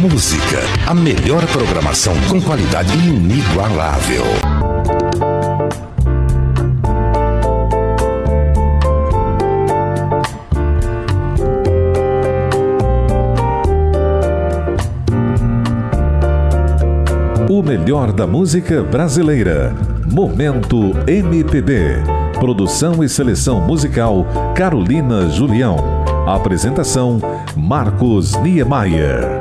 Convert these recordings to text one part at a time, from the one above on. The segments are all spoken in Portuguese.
Música, a melhor programação com qualidade inigualável. O melhor da música brasileira. Momento MPB. Produção e seleção musical Carolina Julião. Apresentação Marcos Niemeyer.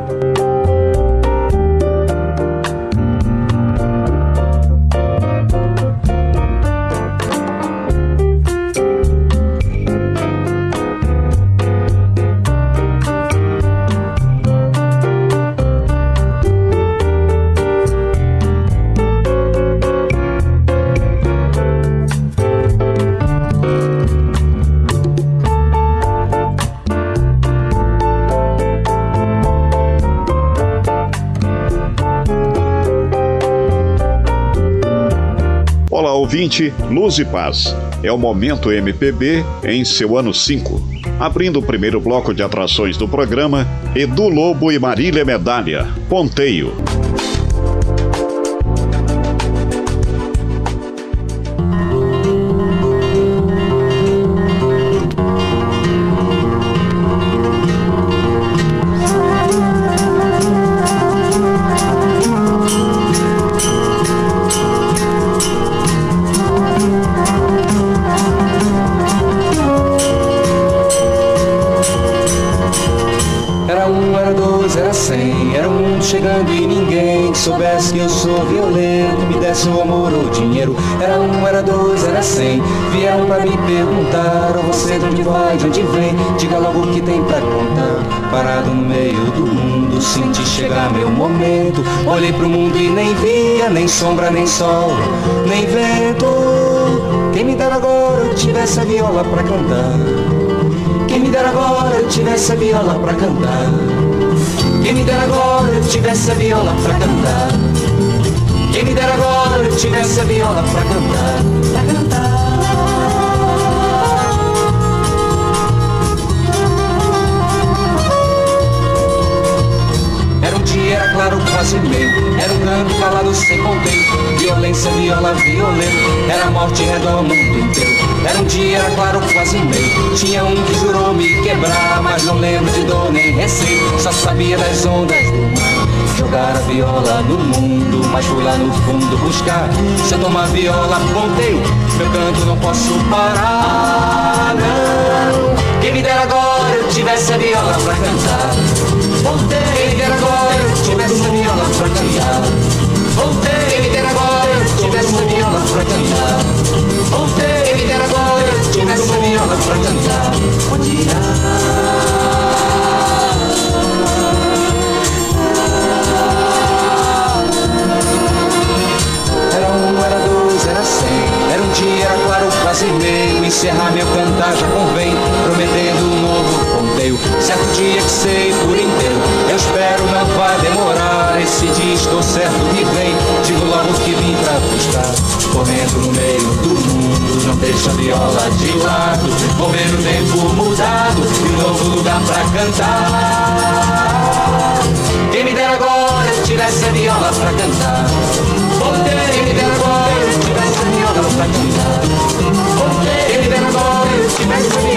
Ouvinte, Luz e Paz. É o Momento MPB em seu ano 5. Abrindo o primeiro bloco de atrações do programa, Edu Lobo e Marília Medalha, Ponteio. Sombra, nem sol, nem vento. Quem me dera agora eu tivesse a viola pra cantar. Quem me dera agora eu tivesse a viola pra cantar. Quem me dera agora eu tivesse a viola pra cantar. Quem me dera agora eu tivesse a viola pra cantar. Era claro quase meio Era um canto calado sem ponteio Violência, viola, violento. Era morte redonda mundo inteiro. Era um dia, era claro quase meio Tinha um que jurou me quebrar Mas não lembro de dor nem receio. Só sabia das ondas do mar. Jogar a viola no mundo Mas fui lá no fundo buscar. Se eu tomar viola, ponteio Meu canto não posso parar, não. Quem me dera agora eu tivesse a viola pra cantar. Voltei, viola cantar. Voltei, me dera agora tivesse a viola pra cantar. Voltei, me dera agora tivesse a viola pra cantar. Cem. Era um dia, era claro, quase meio. Encerrar meu cantar já convém, prometendo um novo ponteio. Certo dia que sei por inteiro, eu espero não vai demorar. Esse dia estou certo que vem, digo logo que vim pra buscar. Correndo no meio do mundo, não deixa a viola de lado. Vou ver o tempo mudado, e um novo lugar pra cantar. Quem me dera agora eu tivesse a viola pra cantar. Quem me dera agora eu tivesse a viola pra cantar. Quem me dera agora eu tivesse a viola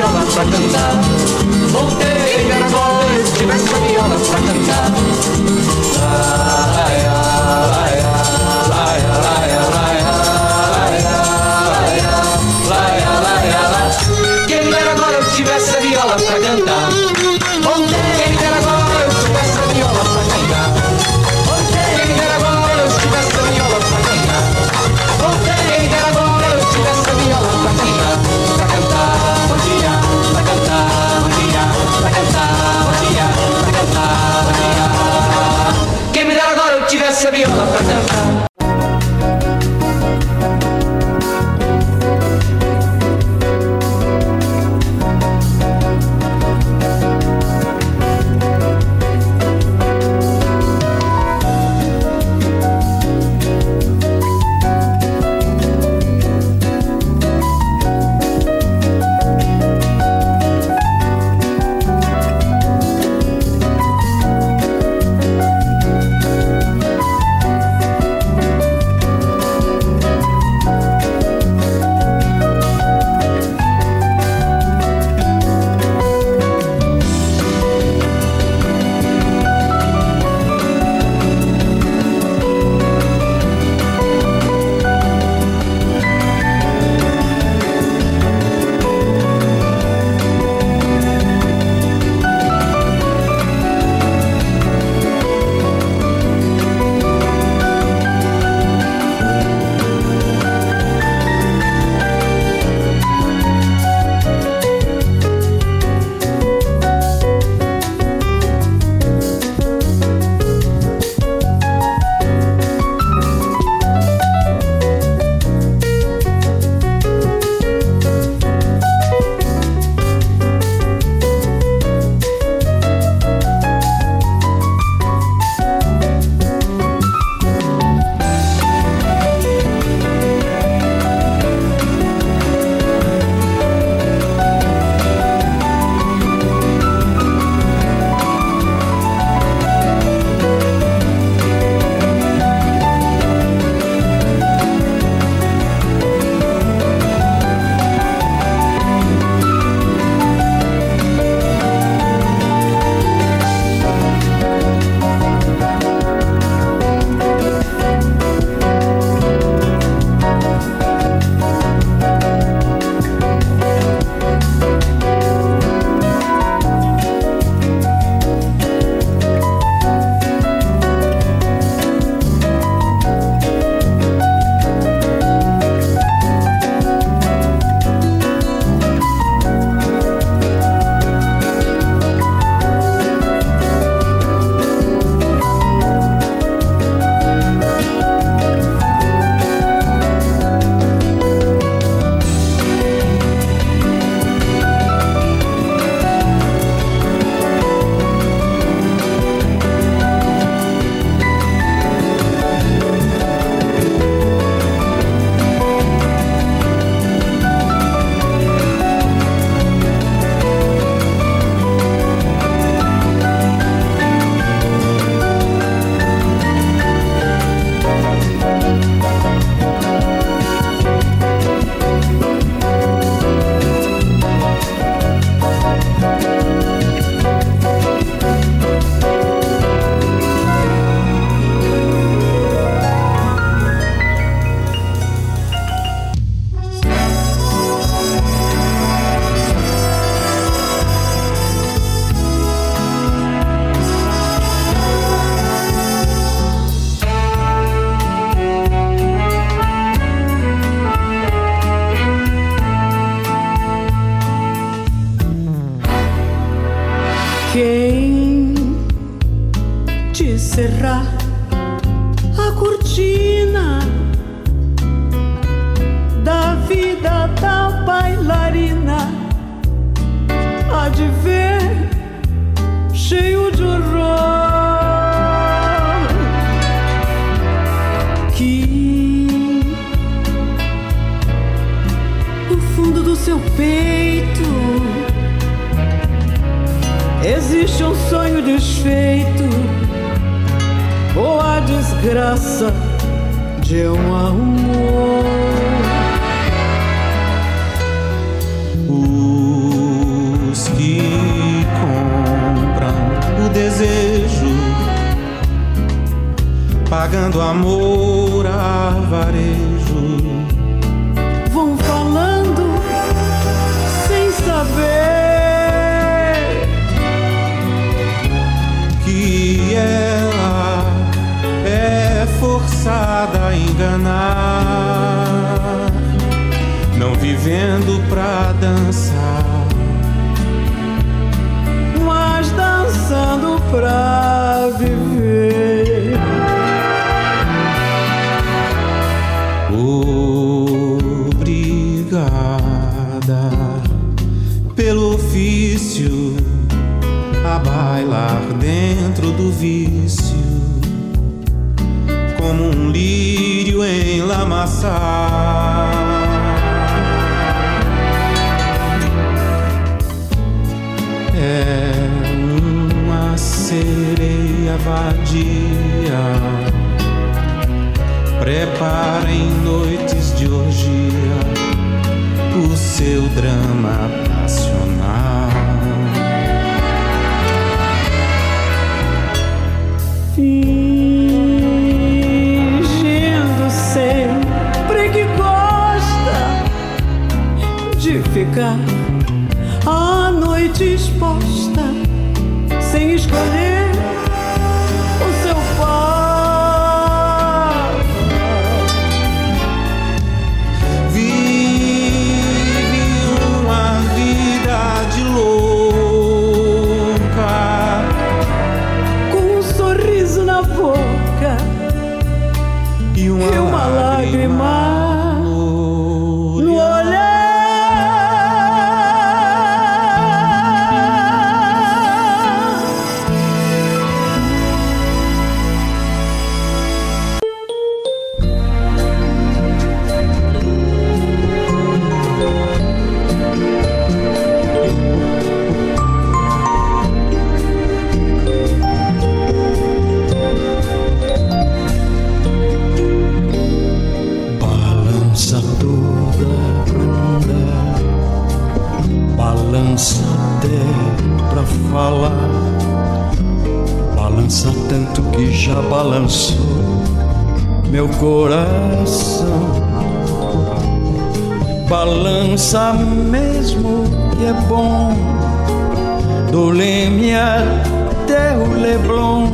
Leblon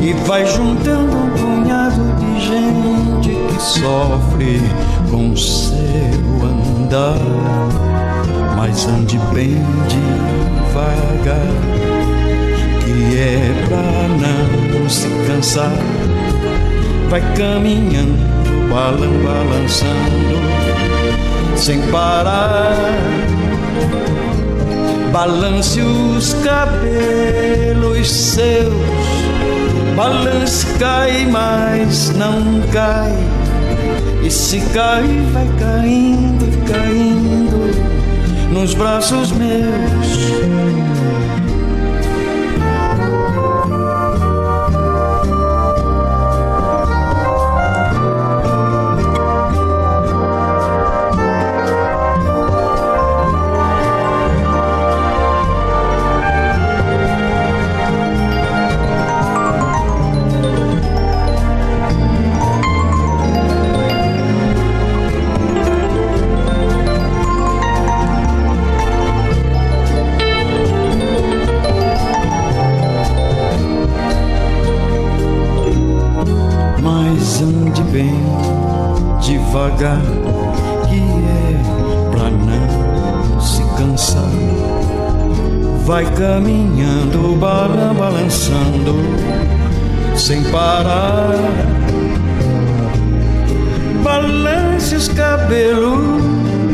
e vai juntando um punhado de gente que sofre com seu andar. Mas ande bem devagar, que é pra não se cansar. Vai caminhando, balan balançando, sem parar Balance os cabelos seus, balance cai, mas não cai. E se cai, vai caindo, caindo nos braços meus. lugar que é pra não se cansar. Vai caminhando, bala balançando, sem parar. Balance os cabelos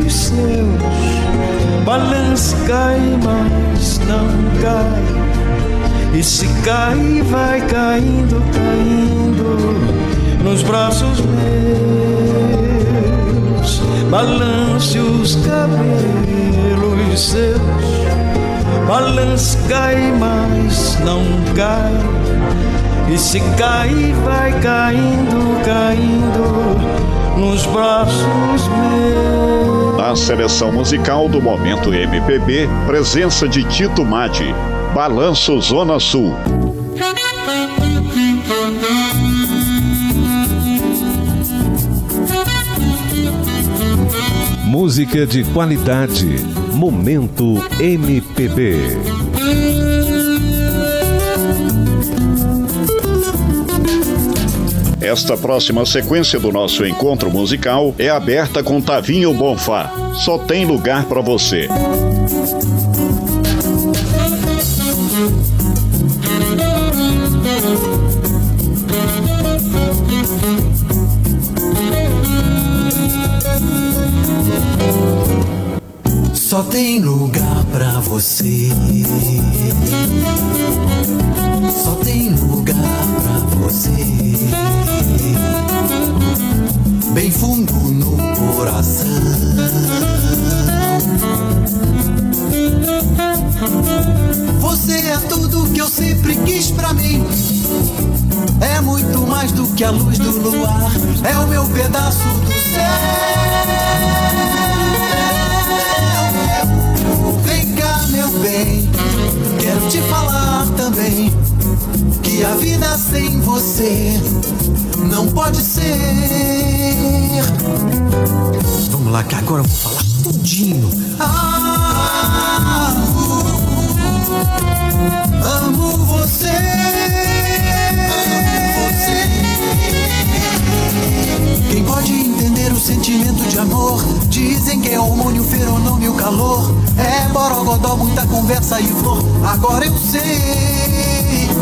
seus, balance cai, mas não cai. E se cai, vai caindo, caindo nos braços meus. Balance os cabelos seus, balance, cai, mas não cai. E se cai, vai caindo, caindo nos braços meus. Na seleção musical do Momento MPB, presença de Tito Madi, Balanço Zona Sul. Música de qualidade. Momento MPB. Esta próxima sequência do nosso encontro musical é aberta com Tavinho Bonfá. Só tem lugar para você. Tem lugar pra você. Só tem lugar pra você. Bem fundo no coração. Você é tudo que eu sempre quis pra mim. É muito mais do que a luz do luar. É o meu pedaço do céu. Que a vida sem você não pode ser. Vamos lá, que agora eu vou falar tudinho. Ah, amo você. Amo você. Quem pode sentimento de amor? Dizem que é hormônio, feronômio, calor. É borogodó, muita conversa e flor. Agora eu sei.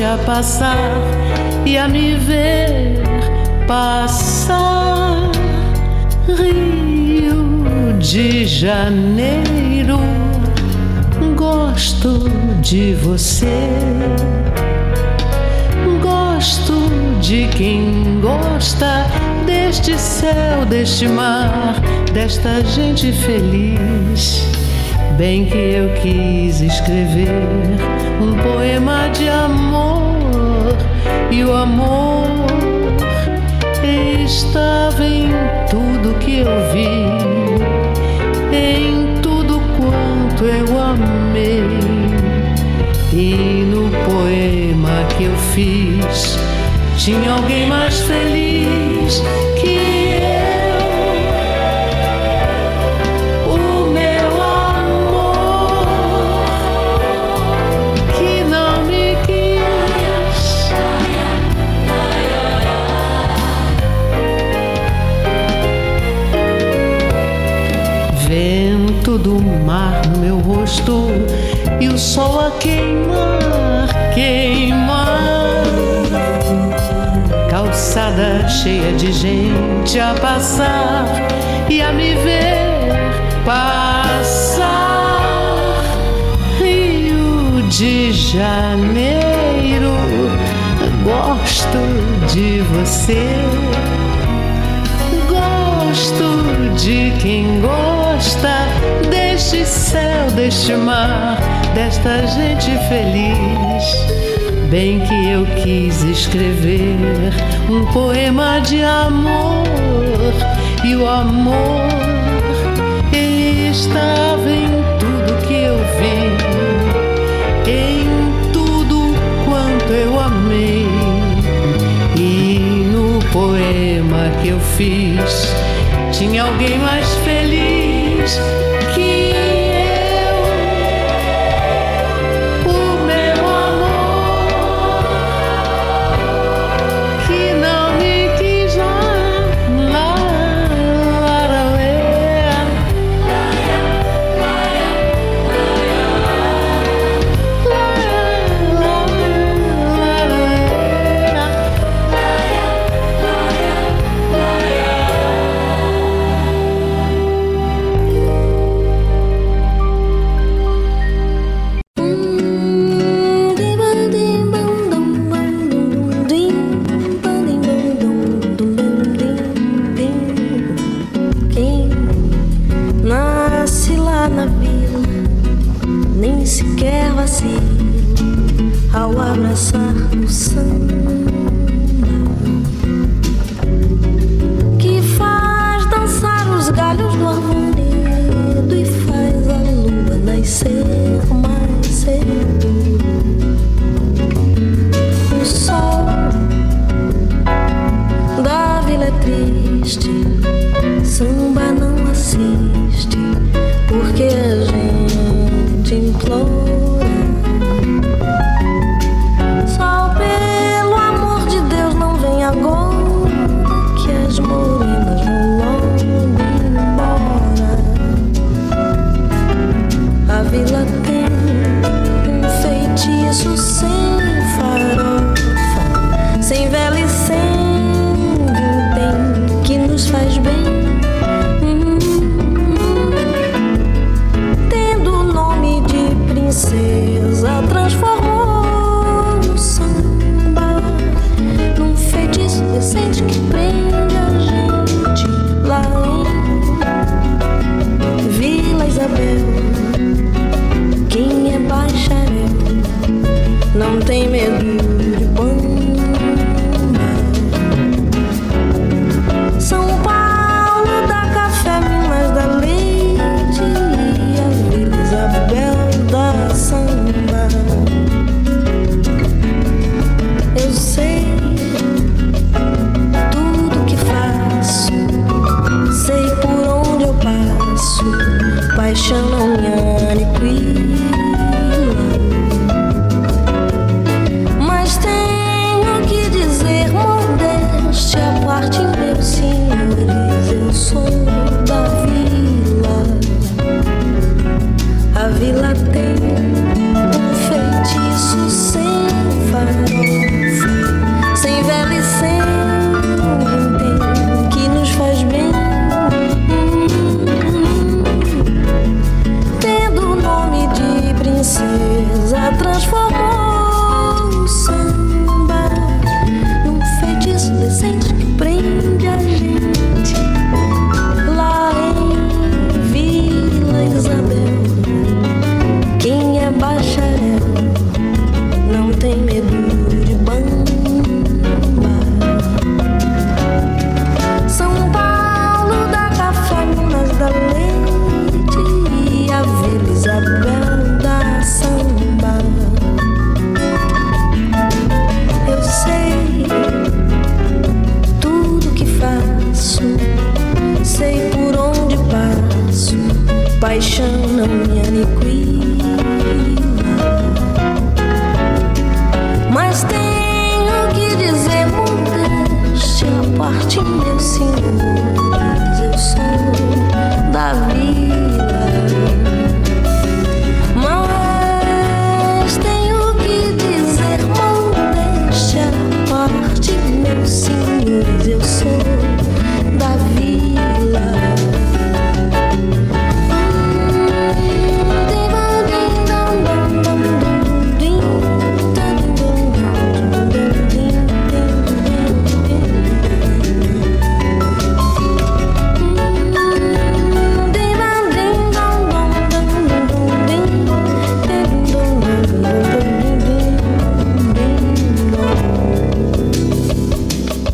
Gente a passar e a me ver passar. Rio de Janeiro, gosto de você. Gosto de quem gosta deste céu, deste mar, desta gente feliz. Bem que eu quis escrever um poema de amor e o amor estava em tudo que eu vi, em tudo quanto eu amei. E no poema que eu fiz, tinha alguém mais feliz que rosto e o sol a queimar, queimar. Calçada cheia de gente a passar e a me ver passar. Rio de Janeiro, gosto de você. Gosto de quem gosta deste céu, deste mar, desta gente feliz. Bem que eu quis escrever um poema de amor e o amor estava em tudo que eu vi, em tudo quanto eu amei. E no poema que eu fiz, tinha alguém mais feliz que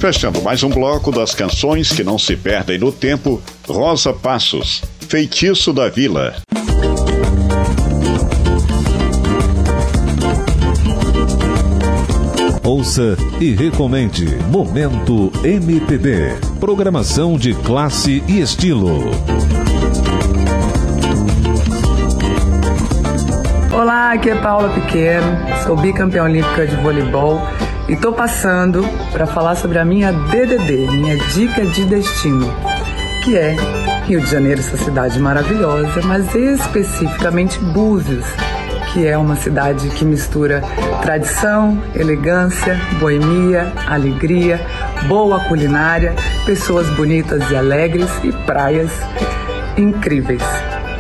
Fechando mais um bloco das canções que não se perdem no tempo, Rosa Passos, Feitiço da Vila. Ouça e recomende Momento MPB. Programação de classe e estilo. Olá, aqui é Paula Pequeno, sou bicampeã olímpica de voleibol e tô passando para falar sobre a minha DDD, minha dica de destino, que é Rio de Janeiro, essa cidade maravilhosa, mas especificamente Búzios, que é uma cidade que mistura tradição, elegância, boemia, alegria, boa culinária, pessoas bonitas e alegres e praias incríveis.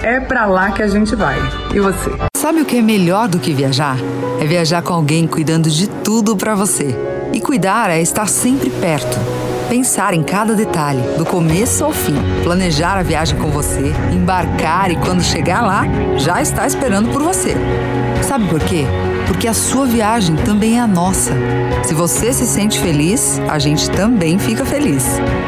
É para lá que a gente vai. E você? Sabe o que é melhor do que viajar? É viajar com alguém cuidando de tudo para você. E cuidar é estar sempre perto. Pensar em cada detalhe, do começo ao fim. Planejar a viagem com você, embarcar e quando chegar lá, já está esperando por você. Sabe por quê? Porque a sua viagem também é a nossa. Se você se sente feliz, a gente também fica feliz.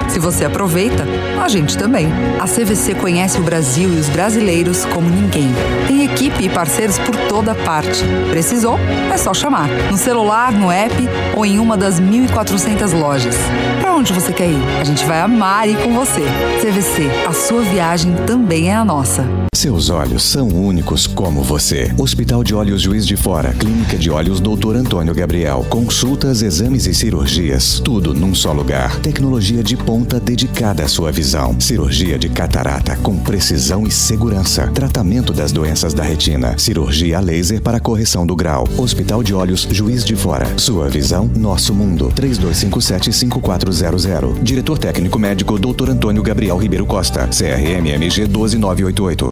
Se você aproveita, a gente também. A CVC conhece o Brasil e os brasileiros como ninguém. Tem equipe e parceiros por toda parte. Precisou? É só chamar. No celular, no app ou em uma das 1.400 lojas. Para onde você quer ir? A gente vai amar ir com você. CVC, a sua viagem também é a nossa. Seus olhos são únicos como você. Hospital de Olhos Juiz de Fora, Clínica de Olhos Doutor Antônio Gabriel. Consultas, exames e cirurgias, tudo num só lugar. Tecnologia de ponta dedicada à sua visão. Cirurgia de catarata com precisão e segurança. Tratamento das doenças da retina. Cirurgia laser para correção do grau. Hospital de Olhos Juiz de Fora. Sua visão, nosso mundo. 3257-5400. Diretor técnico médico Doutor Antônio Gabriel Ribeiro Costa. CRMMG 12988.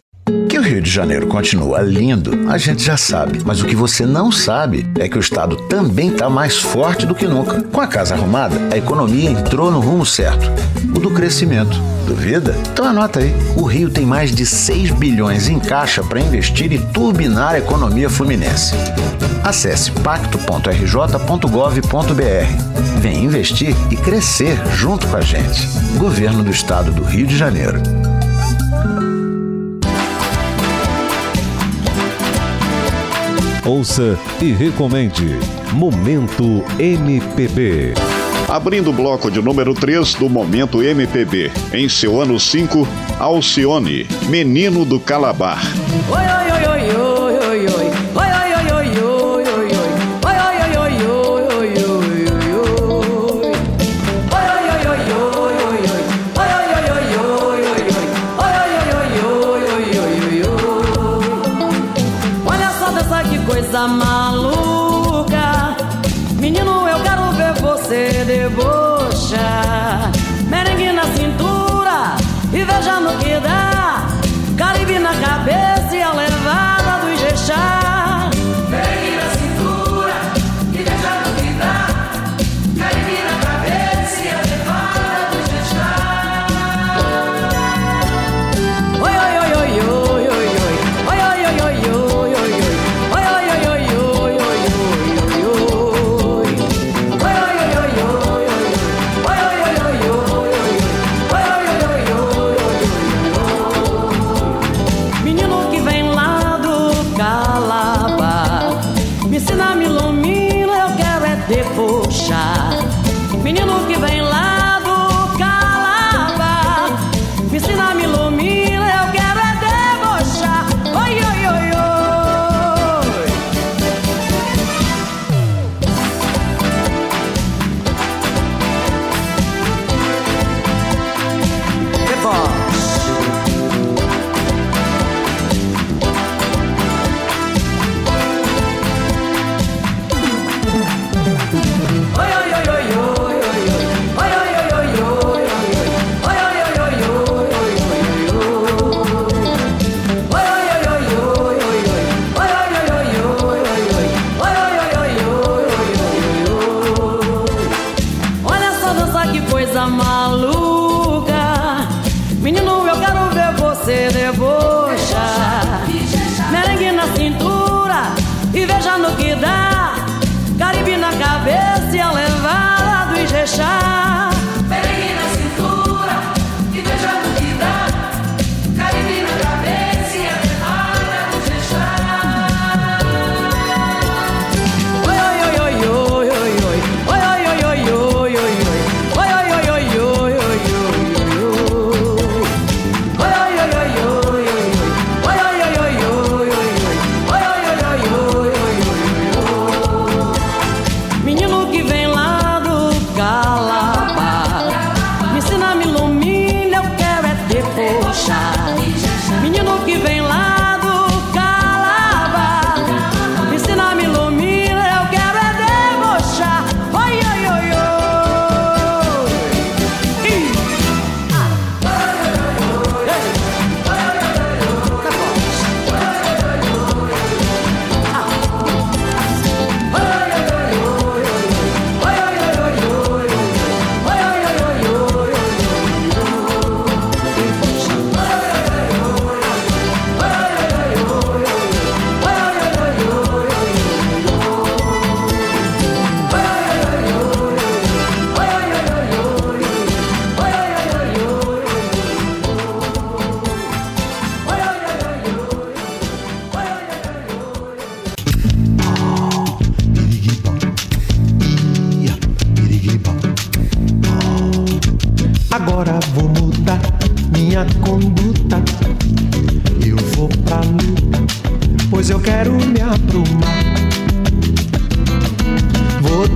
De Janeiro continua lindo, a gente já sabe. Mas o que você não sabe é que o Estado também está mais forte do que nunca. Com a casa arrumada, a economia entrou no rumo certo o do crescimento. Duvida? Então anota aí. O Rio tem mais de 6 bilhões em caixa para investir e turbinar a economia fluminense. Acesse pacto.rj.gov.br. Vem investir e crescer junto com a gente. Governo do Estado do Rio de Janeiro. Ouça e recomende Momento MPB. Abrindo o bloco de número 3 do Momento MPB. Em seu ano 5, Alcione, Menino do Calabar. Oi, oi, oi, oi, oi,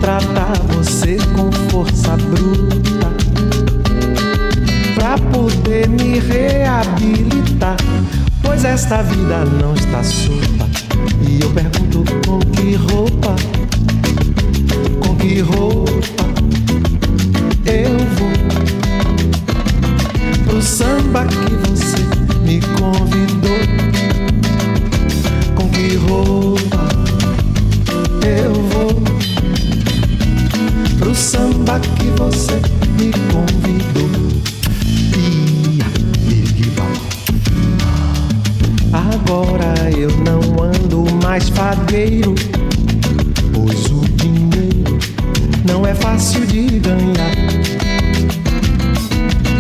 tratar você com força bruta. Pra poder me reabilitar. Pois esta vida não está solta. E eu pergunto com que roupa? Com que roupa eu vou? pro samba que você me convidou. Com que roupa eu vou? Pro samba que você me convidou. Agora eu não ando mais fadeiro, pois o dinheiro não é fácil de ganhar.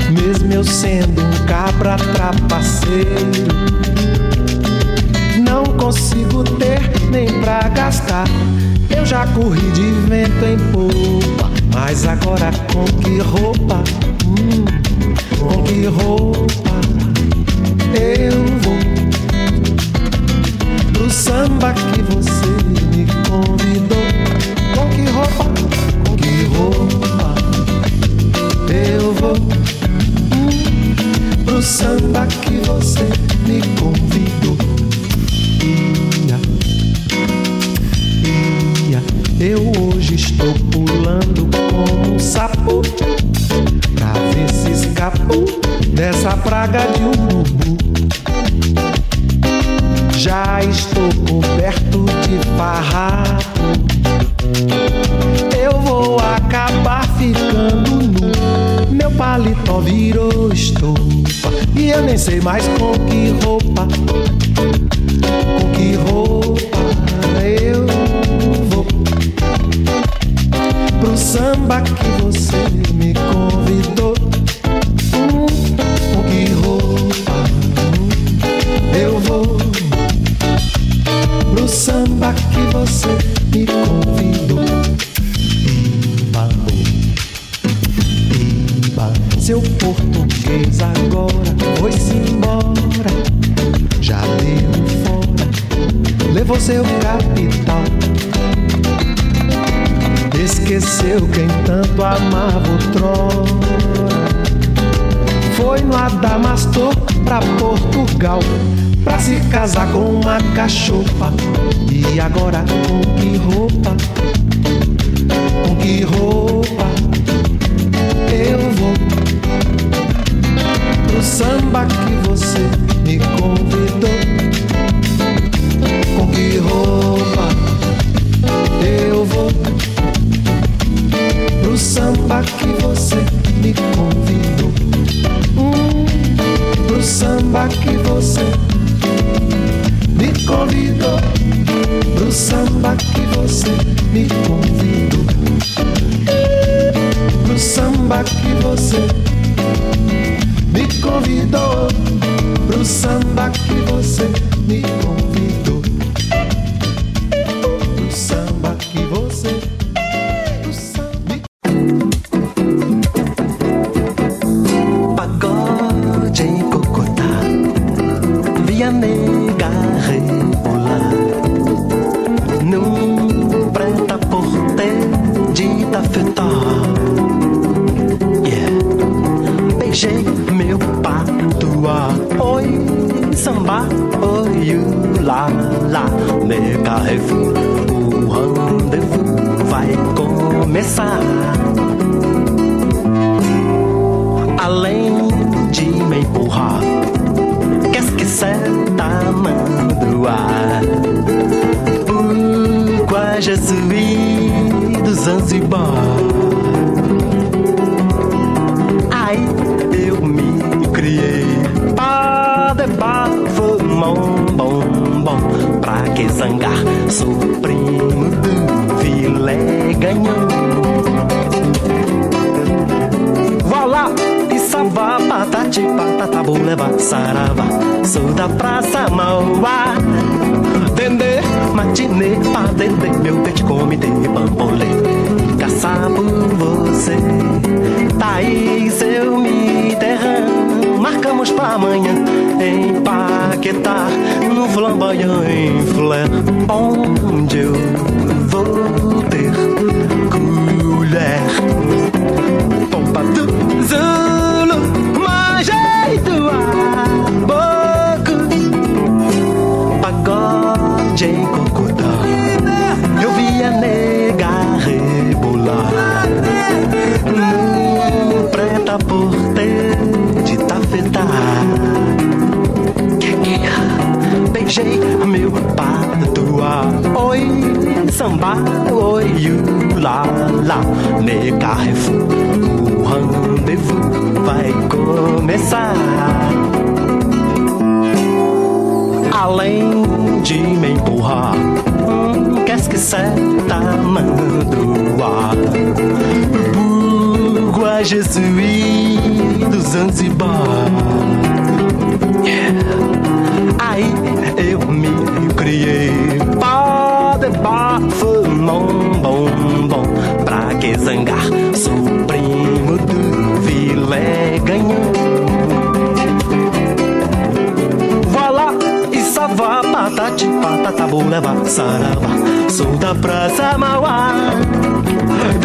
Mesmo eu sendo um cabra trapaceiro, não consigo ter nem pra gastar. Eu já corri de vento em popa, mas agora com que roupa? Hum, com que roupa eu vou pro samba que você me convidou? Com que roupa? Com que roupa eu vou? pro samba que você me convidou. Eu hoje estou pulando como um sapo pra ver se escapou dessa praga de urubu. Já estou coberto de farrapo. Eu vou acabar ficando nu. Meu paletó virou estopa e eu nem sei mais com que roupa, com que roupa samba que você me convidou. Hum, que roupa eu vou pro samba que você me convidou. Imba, seu português agora foi-se embora, já deu fora, levou seu capital. Esqueceu quem tanto amava outrora. Foi no Adamastor pra Portugal pra se casar com uma cachopa. E agora com que roupa? Com que roupa eu vou pro samba que você me convidou? Com que roupa samba que você me convidou pro samba que você me convidou lá lá Me O rendezvous vai começar além de me empurrar. Qu'est-ce que c'est ta main droite? Pourquoi je suis do Zanzibar? Zangar? Sou primo do filé ganhão. Voilà, e salva, patati, patata, buleva, sarava. Sou da Praça Mauá. Dendê, matinê, padendê, meu peixe comitê, bambolê. Caçar por você, Thaís, eu me derramo. Marcamos pra amanhã, em Paquetá, no flamboyant, em flare, onde eu vou ter colher. Pompa Beijei meu patuá. Oi, samba, oi, lá, lá. Me Carrefour, o rendezvous vai começar. Além de me empurrar, hum, qu'est-ce que c'est ta main droite? Pourquoi je suis do Zanzibar? Yeah. Aí eu me criei para debaixo, bom, bom, bom. Pra que zangar? Sou primo do filé ganhão. Voilà, e salva, patati, patata, buleva, sarava. Sou da Praça Mauá.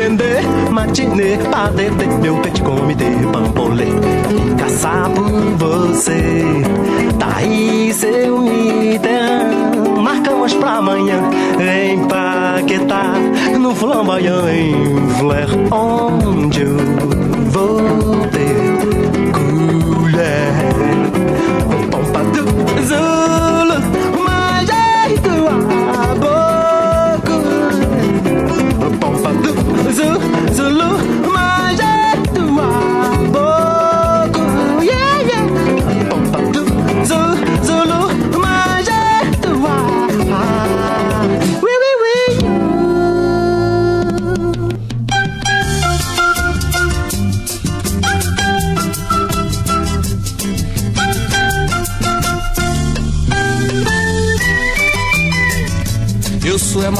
Dendê, matinê, padedê, meu peixe comitê, bambolê. Caçar por você, Thaís, eu me derramo. Marcamos pra amanhã, em Paquetá, no flamboyant, em Flair, onde eu vou ter colher. Pompa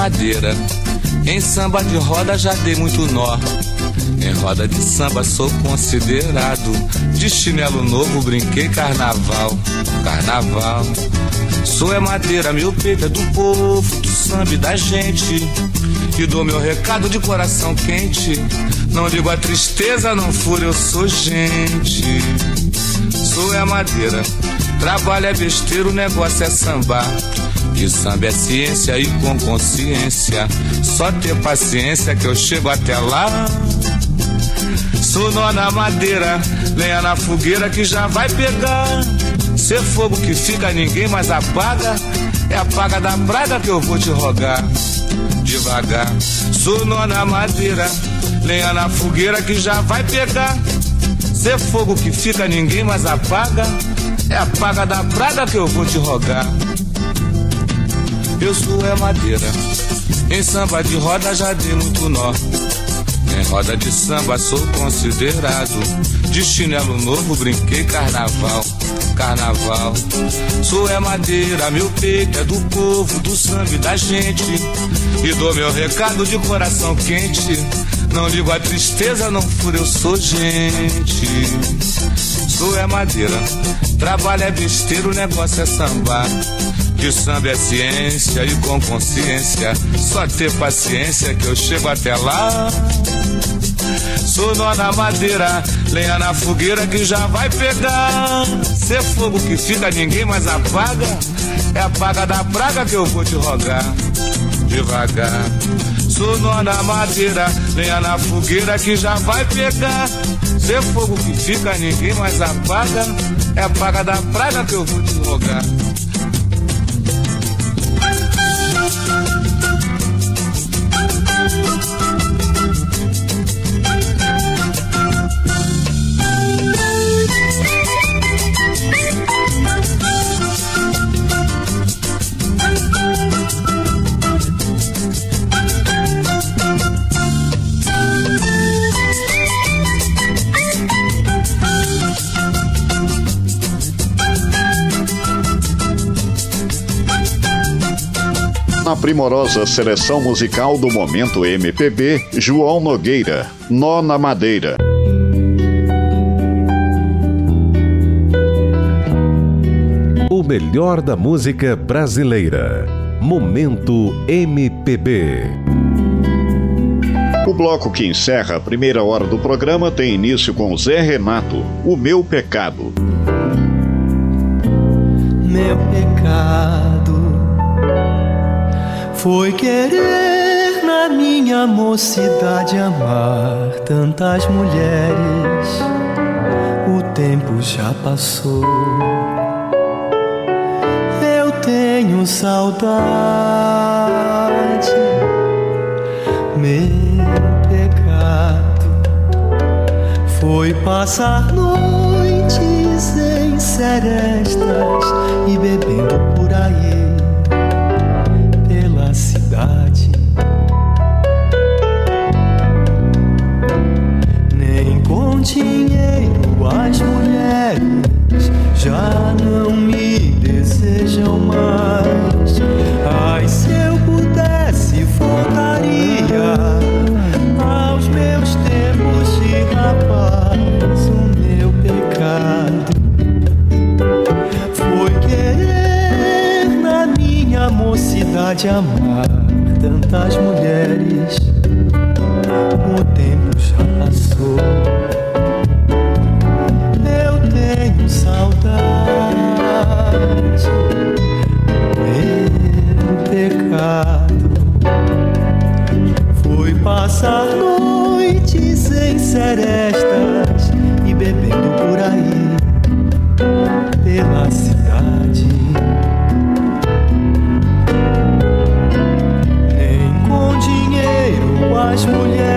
madeira. Em samba de roda já dei muito nó. Em roda de samba sou considerado. De chinelo novo brinquei carnaval. Carnaval. Sou é madeira, meu peito é do povo, do samba e da gente. E dou meu recado de coração quente. Não ligo a tristeza, não furo, eu sou gente. Sou é madeira. Trabalho é besteira, o negócio é sambar. Que samba é ciência e com consciência. Só ter paciência que eu chego até lá. Sou nó na madeira, lenha na fogueira que já vai pegar. Ser fogo que fica, ninguém mais apaga. É a paga da praga que eu vou te rogar. Devagar, sou nó na madeira, lenha na fogueira que já vai pegar. Ser fogo que fica, ninguém mais apaga. É a paga da praga que eu vou te rogar. Eu sou é madeira, em samba de roda já dei muito nó. Em roda de samba sou considerado. De chinelo novo brinquei carnaval, carnaval. Sou é madeira, meu peito é do povo, do samba e da gente. E dou meu recado de coração quente. Não ligo a tristeza, não furo, eu sou gente. Sou é madeira, trabalho é besteira, o negócio é sambar. De samba é ciência e com consciência. Só ter paciência que eu chego até lá. Sou nó na madeira, lenha na fogueira que já vai pegar. Ser fogo que fica, ninguém mais apaga. É a paga da praga que eu vou te rogar. Devagar. Sou nó na madeira, lenha na fogueira que já vai pegar. Ser fogo que fica, ninguém mais apaga. É a paga da praga que eu vou te rogar. Na primorosa seleção musical do momento MPB, João Nogueira, Nó na Madeira. O melhor da música brasileira. Momento MPB. O bloco que encerra a primeira hora do programa tem início com Zé Renato, O Meu Pecado. Meu pecado foi querer na minha mocidade amar tantas mulheres. O tempo já passou. Eu tenho saudade. Meu pecado foi passar noites em serestas e bebendo por aí dinheiro as mulheres já não me desejam mais. Ai, se eu pudesse, voltaria aos meus tempos de rapaz. O meu pecado foi querer na minha mocidade amar tantas mulheres. O tempo já passou. passar noites em serestas e bebendo por aí pela cidade. Nem com dinheiro as mulheres.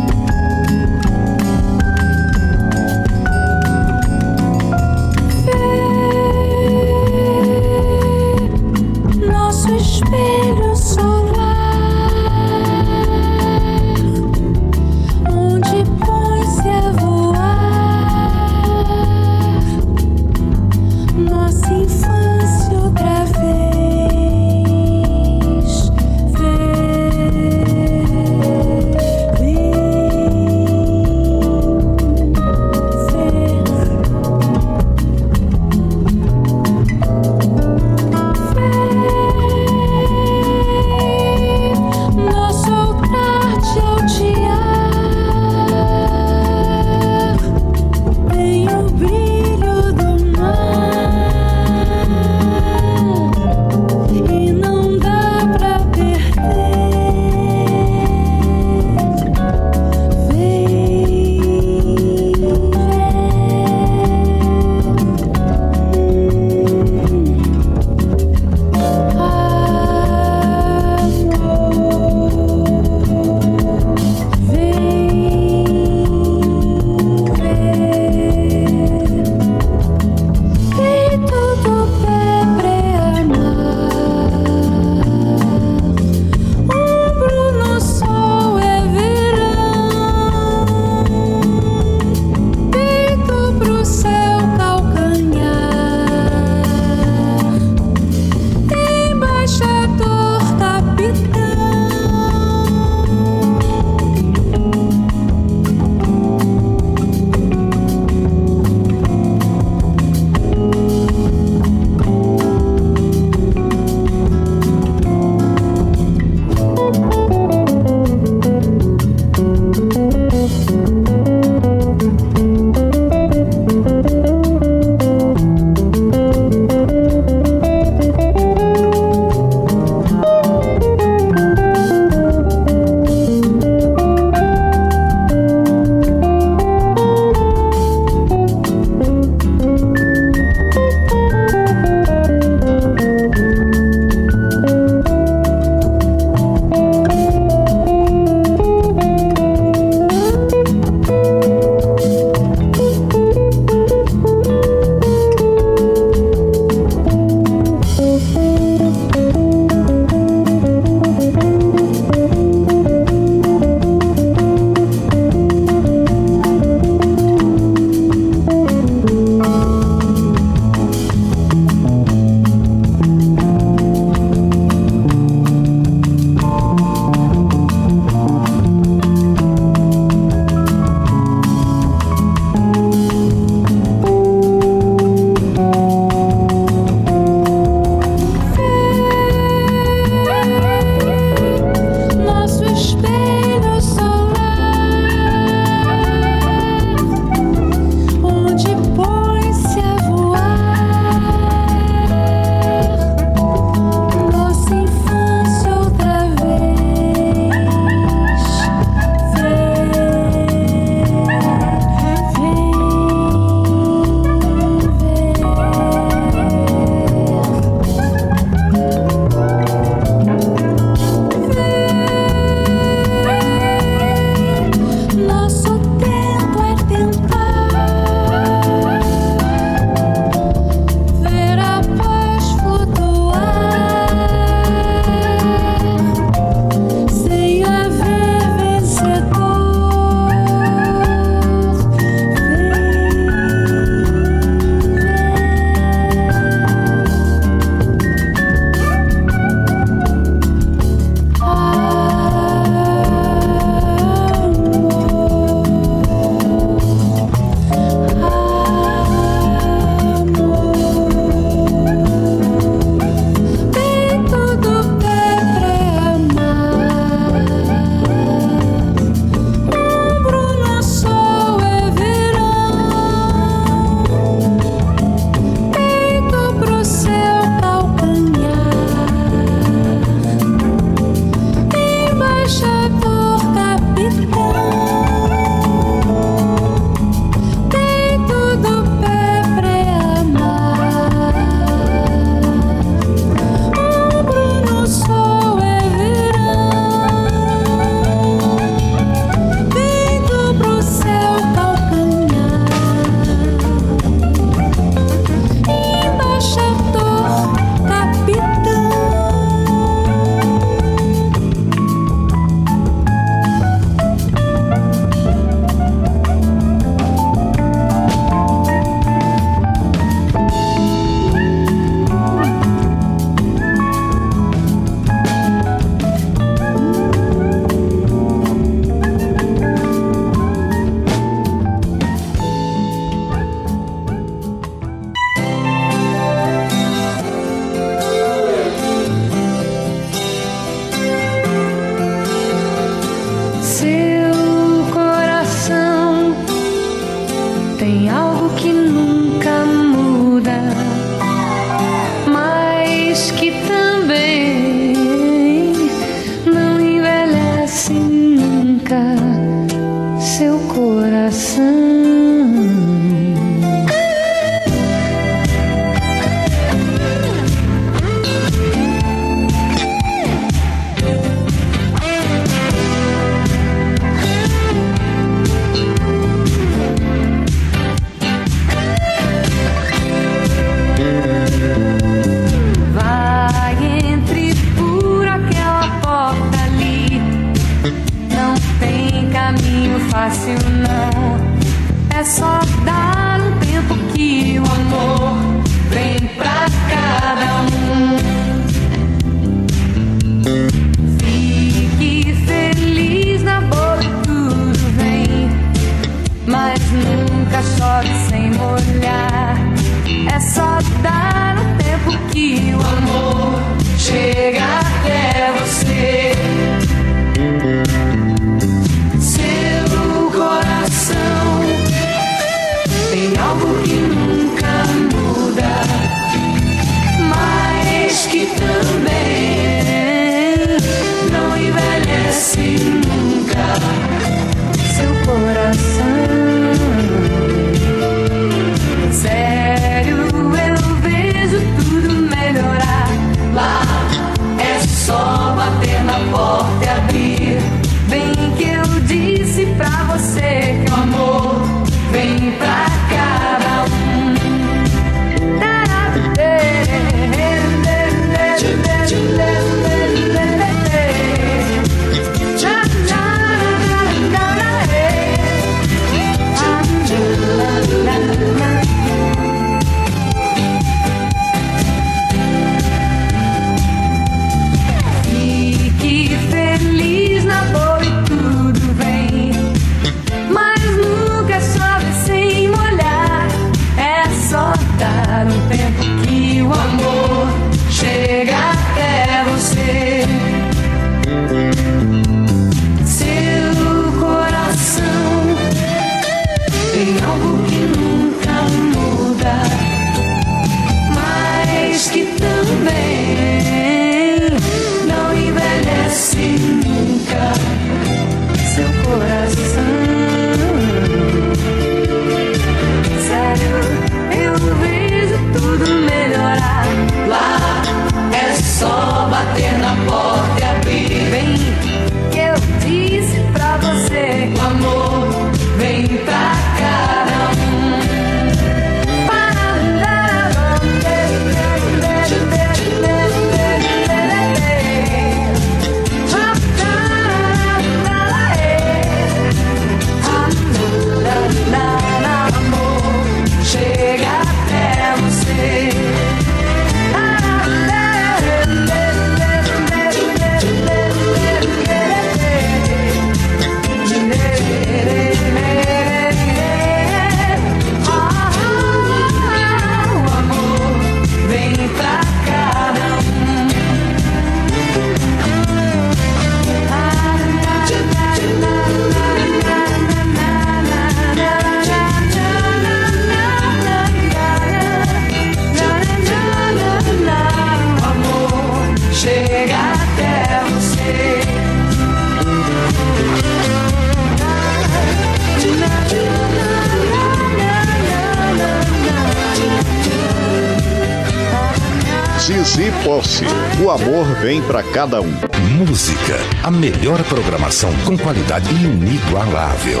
A melhor programação com qualidade inigualável.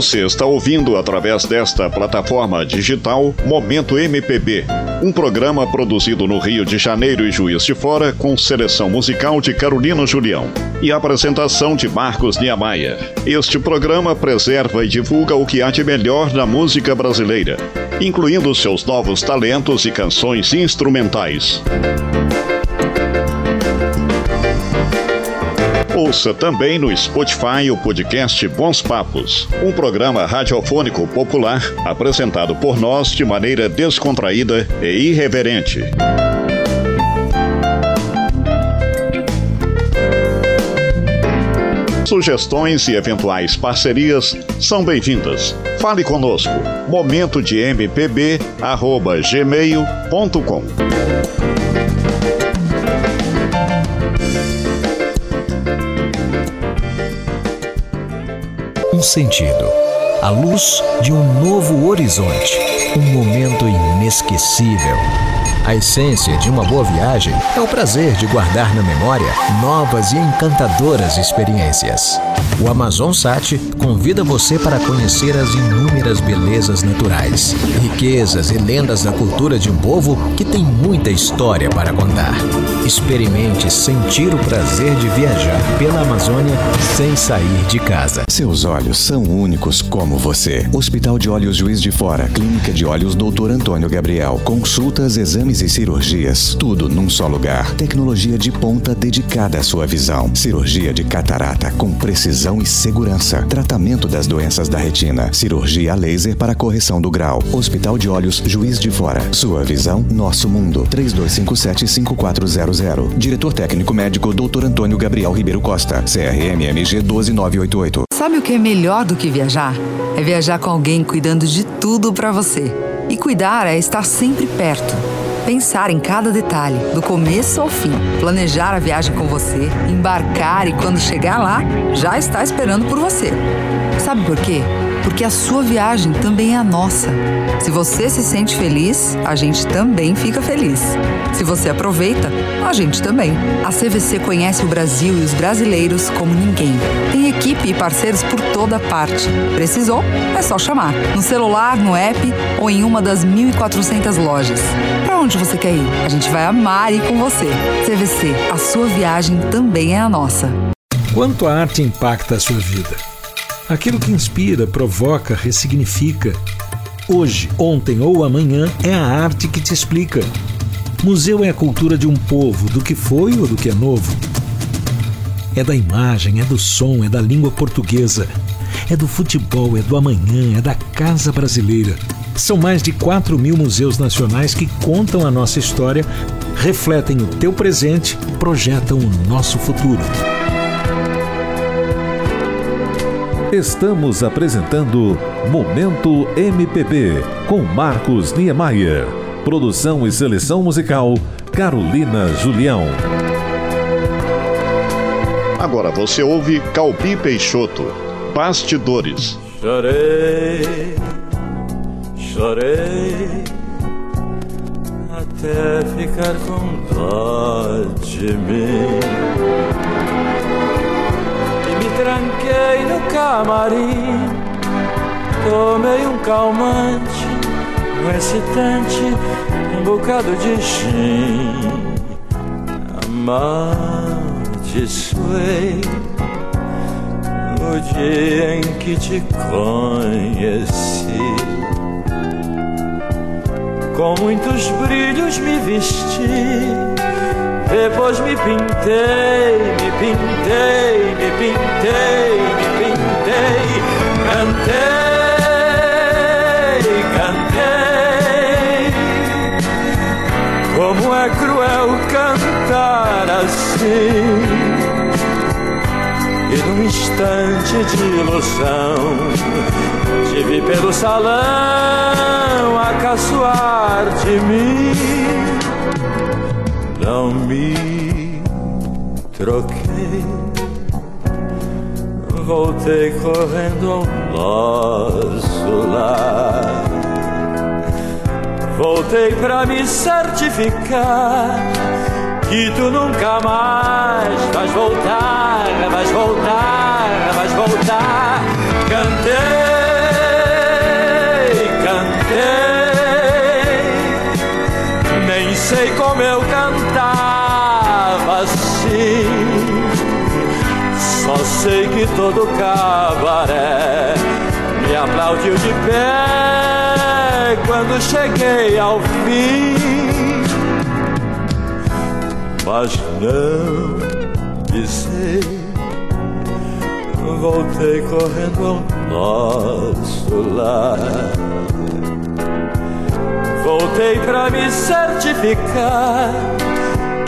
Você está ouvindo através desta plataforma digital Momento MPB, um programa produzido no Rio de Janeiro e Juiz de Fora com seleção musical de Carolina Julião e apresentação de Marcos Niamaia. Este programa preserva e divulga o que há de melhor na música brasileira, incluindo seus novos talentos e canções instrumentais. Ouça também no Spotify o podcast Bons Papos, um programa radiofônico popular apresentado por nós de maneira descontraída e irreverente. Sugestões e eventuais parcerias são bem-vindas. Fale conosco. Momento de MPB, Um sentido. A luz de um novo horizonte. Um momento inesquecível. A essência de uma boa viagem é o prazer de guardar na memória novas e encantadoras experiências. O Amazon Sat convida você para conhecer as inúmeras belezas naturais, riquezas e lendas da cultura de um povo que tem muita história para contar. Experimente sentir o prazer de viajar pela Amazônia sem sair de casa. Seus olhos são únicos como você. Hospital de Olhos Juiz de Fora, Clínica de Olhos Dr. Antônio Gabriel. Consultas, exames e cirurgias, tudo num só lugar. Tecnologia de ponta dedicada à sua visão. Cirurgia de catarata com precisão e segurança. Tratamento das doenças da retina. Cirurgia laser para correção do grau. Hospital de Olhos Juiz de Fora. Sua visão, nosso mundo. 3257-5400. Diretor técnico médico Dr. Antônio Gabriel Ribeiro Costa. CRMMG 12988. Sabe o que é melhor do que viajar? É viajar com alguém cuidando de tudo pra você. E cuidar é estar sempre perto. Pensar em cada detalhe, do começo ao fim. Planejar a viagem com você, embarcar e quando chegar lá, já está esperando por você. Sabe por quê? Porque a sua viagem também é a nossa. Se você se sente feliz, a gente também fica feliz. Se você aproveita, a gente também. A CVC conhece o Brasil e os brasileiros como ninguém. Tem equipe e parceiros por toda parte. Precisou? É só chamar. No celular, no app ou em uma das 1.400 lojas. Onde você quer ir? A gente vai amar ir com você. CVC, a sua viagem também é a nossa. Quanto a arte impacta a sua vida? Aquilo que inspira, provoca, ressignifica. Hoje, ontem ou amanhã é a arte que te explica. Museu é a cultura de um povo, do que foi ou do que é novo. É da imagem, é do som, é da língua portuguesa, é do futebol, é do amanhã, é da casa brasileira. São mais de 4 mil museus nacionais que contam a nossa história, refletem o teu presente, projetam o nosso futuro. Estamos apresentando Momento MPB com Marcos Niemeyer. Produção e seleção musical Carolina Julião. Agora você ouve Calbi Peixoto, Bastidores. Chorei, chorei até ficar com dó de mim. E me tranquei no camarim, tomei um calmante, um excitante, um bocado de gin. Amaldiçoei o dia em que te conheci. Com muitos brilhos me vesti, depois me pintei, me pintei, me pintei, me pintei, cantei, cantei. Como é cruel cantar assim e num instante de ilusão te vi pelo salão a caçoar de mim. Não me troquei, voltei correndo ao nosso lar. Voltei pra me certificar que tu nunca mais vais voltar, vais voltar, vais voltar. Cantei, sei como eu cantava assim. Só sei que todo cabaré me aplaudiu de pé quando cheguei ao fim mas não pisei. Voltei correndo ao nosso lar. Voltei pra me certificar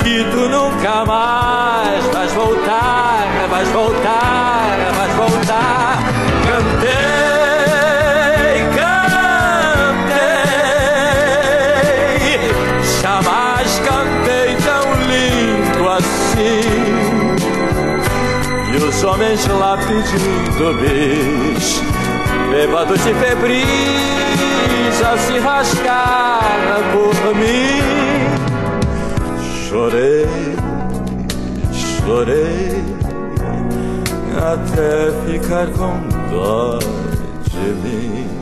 que tu nunca mais vais voltar, vais voltar, vais voltar. Cantei, cantei, jamais cantei tão lindo assim. E os homens lá pedindo bis, bêbados e febris a se rascar por mim. Chorei, chorei, até ficar com dó de mim.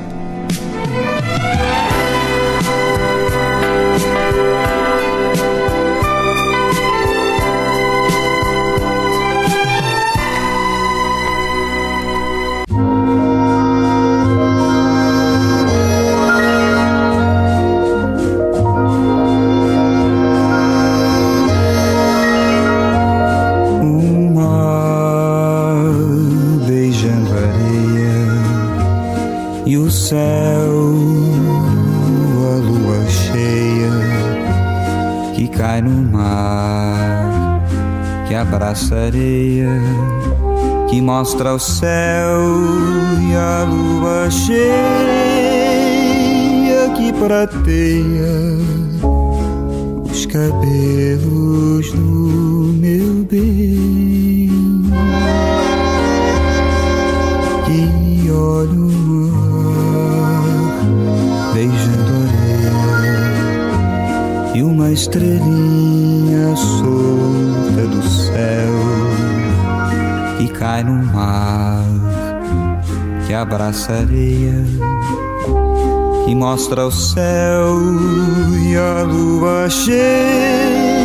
Mostra o céu e a lua cheia que prateia os cabelos do meu bem. E olho o mar beijando a areia e uma estrelinha cai no mar que abraça areia que mostra o céu e a lua cheia,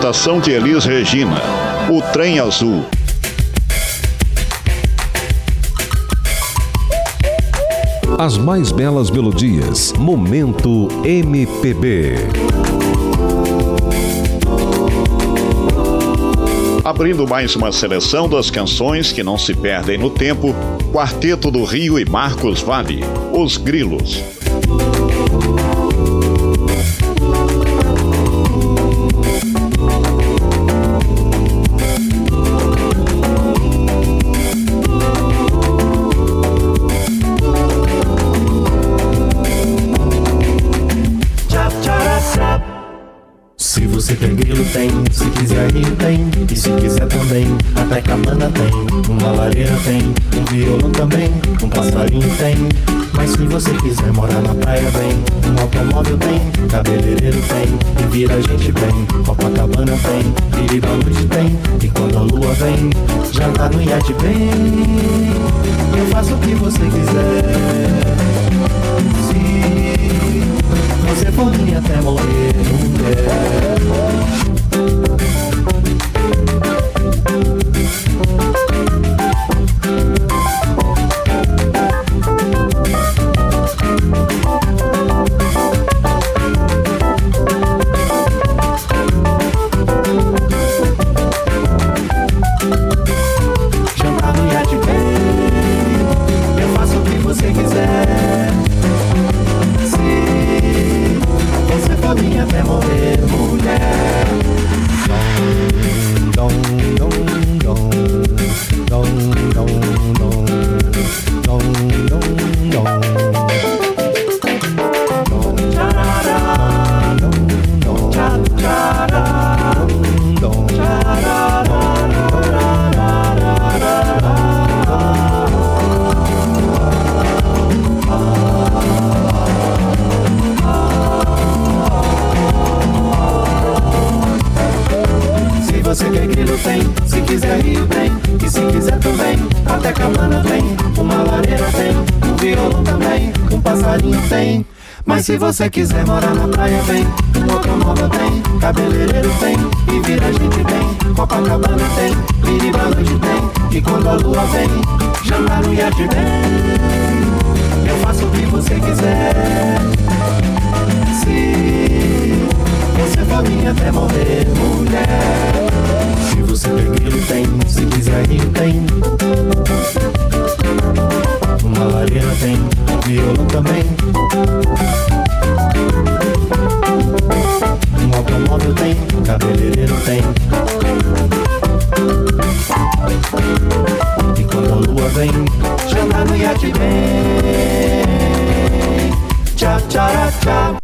apresentação de Elis Regina, O Trem Azul. As mais belas melodias, Momento MPB. Abrindo mais uma seleção das canções que não se perdem no tempo, Quarteto do Rio e Marcos Vale, Os Grilos. tem, até cabana tem, uma lareira tem, um violão também, um passarinho tem. Mas se você quiser morar na praia, vem, um automóvel tem, cabeleireiro tem, e vira gente bem, Copacabana tem, e viva noite tem, e quando a lua vem, jantar tá no iate bem. Eu faço o que você quiser. Se você for minha até morrer, mulher. Você quiser morar na praia vem, um automóvel tem, cabeleireiro tem, e vira gente bem, Copacabana tem, noite tem, e quando a lua vem, jantar no iate bem. Eu faço o que você quiser. Se você for minha até morrer, mulher. Se você grilo tem, se quiser rio tem. Uma lareira tem, violão também. Um automóvel tem, cabeleireiro tem. E quando a lua vem, jantar no iate bem. Tchá, tchá, tchá.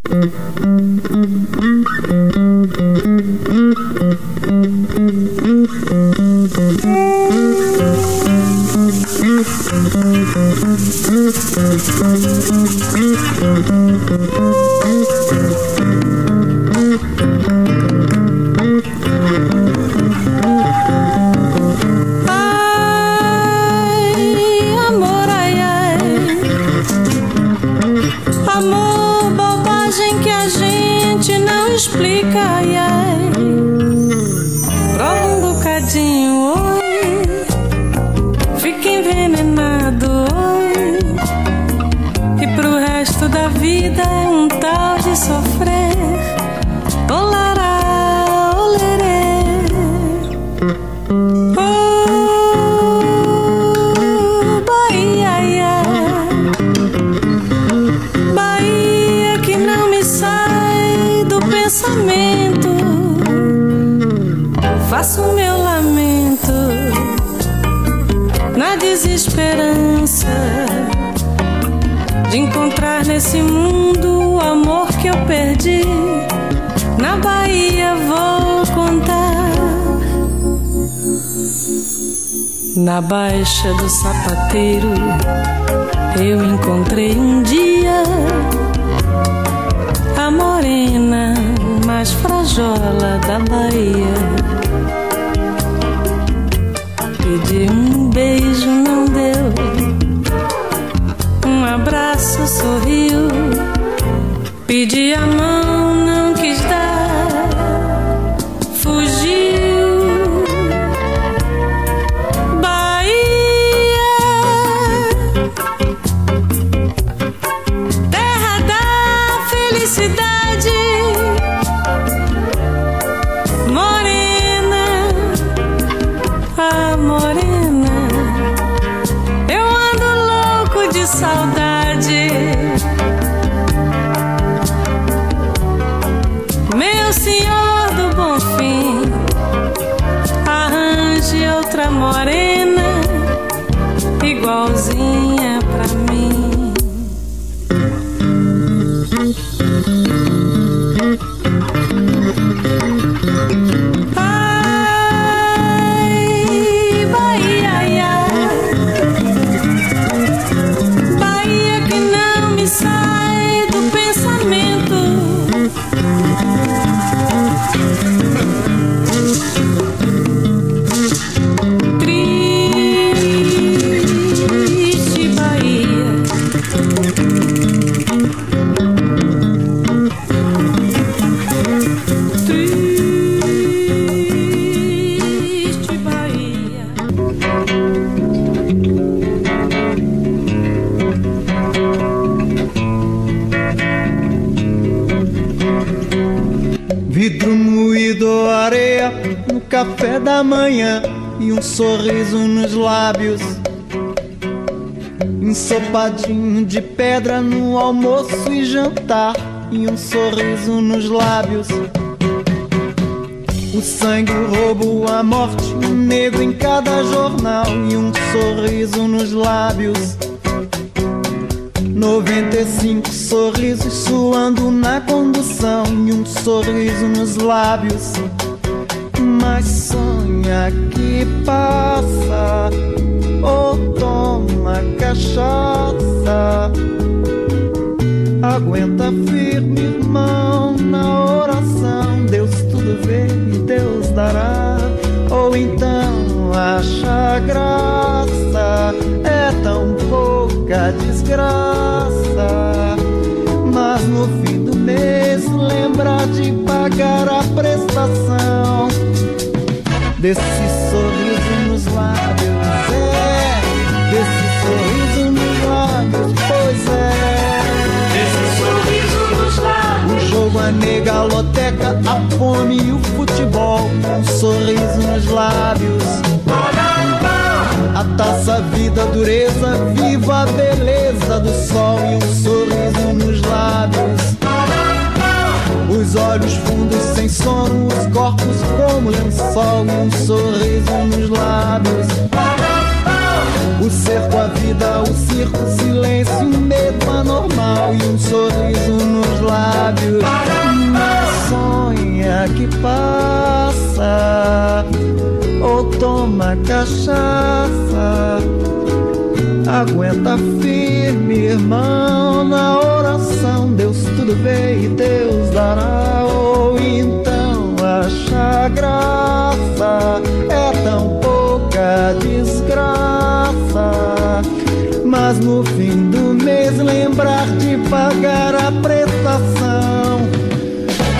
Manhã e um sorriso nos lábios. Ensopadinho de pedra no almoço e jantar e um sorriso nos lábios. O sangue, o roubo, a morte, o negro em cada jornal e um sorriso nos lábios. 95 sorrisos suando na condução e um sorriso nos lábios. Mas sonha que passa ou toma cachaça. Aguenta firme, irmão, na oração. Deus tudo vê e Deus dará. Ou então acha graça, é tão pouca desgraça. Desse sorriso nos lábios. É, desse sorriso nos lábios, pois é. Esse sorriso nos lábios. O jogo, a nega, a loteca, a fome e o futebol. Um sorriso nos lábios. A taça, a vida, a dureza, viva a beleza do sol e um sorriso nos lábios. Os olhos fundos sem sono, os corpos como lençol e um sorriso nos lábios. O cerco, a vida, o circo, o silêncio, o medo anormal e um sorriso nos lábios. Mas sonha que passa ou toma cachaça. Aguenta firme, irmão, na oração. Deus tudo vê e Deus dará. Ou então acha graça, é tão pouca desgraça. Mas no fim do mês lembrar de pagar a prestação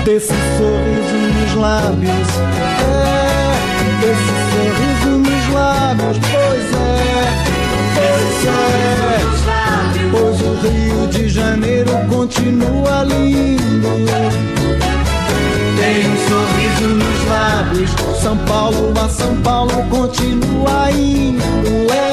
desse sorriso nos lábios. É, desse sorriso nos lábios, pois é. Pois é, pois o Rio de Janeiro continua lindo. Tem um sorriso nos lábios. São Paulo a São Paulo continua indo. É.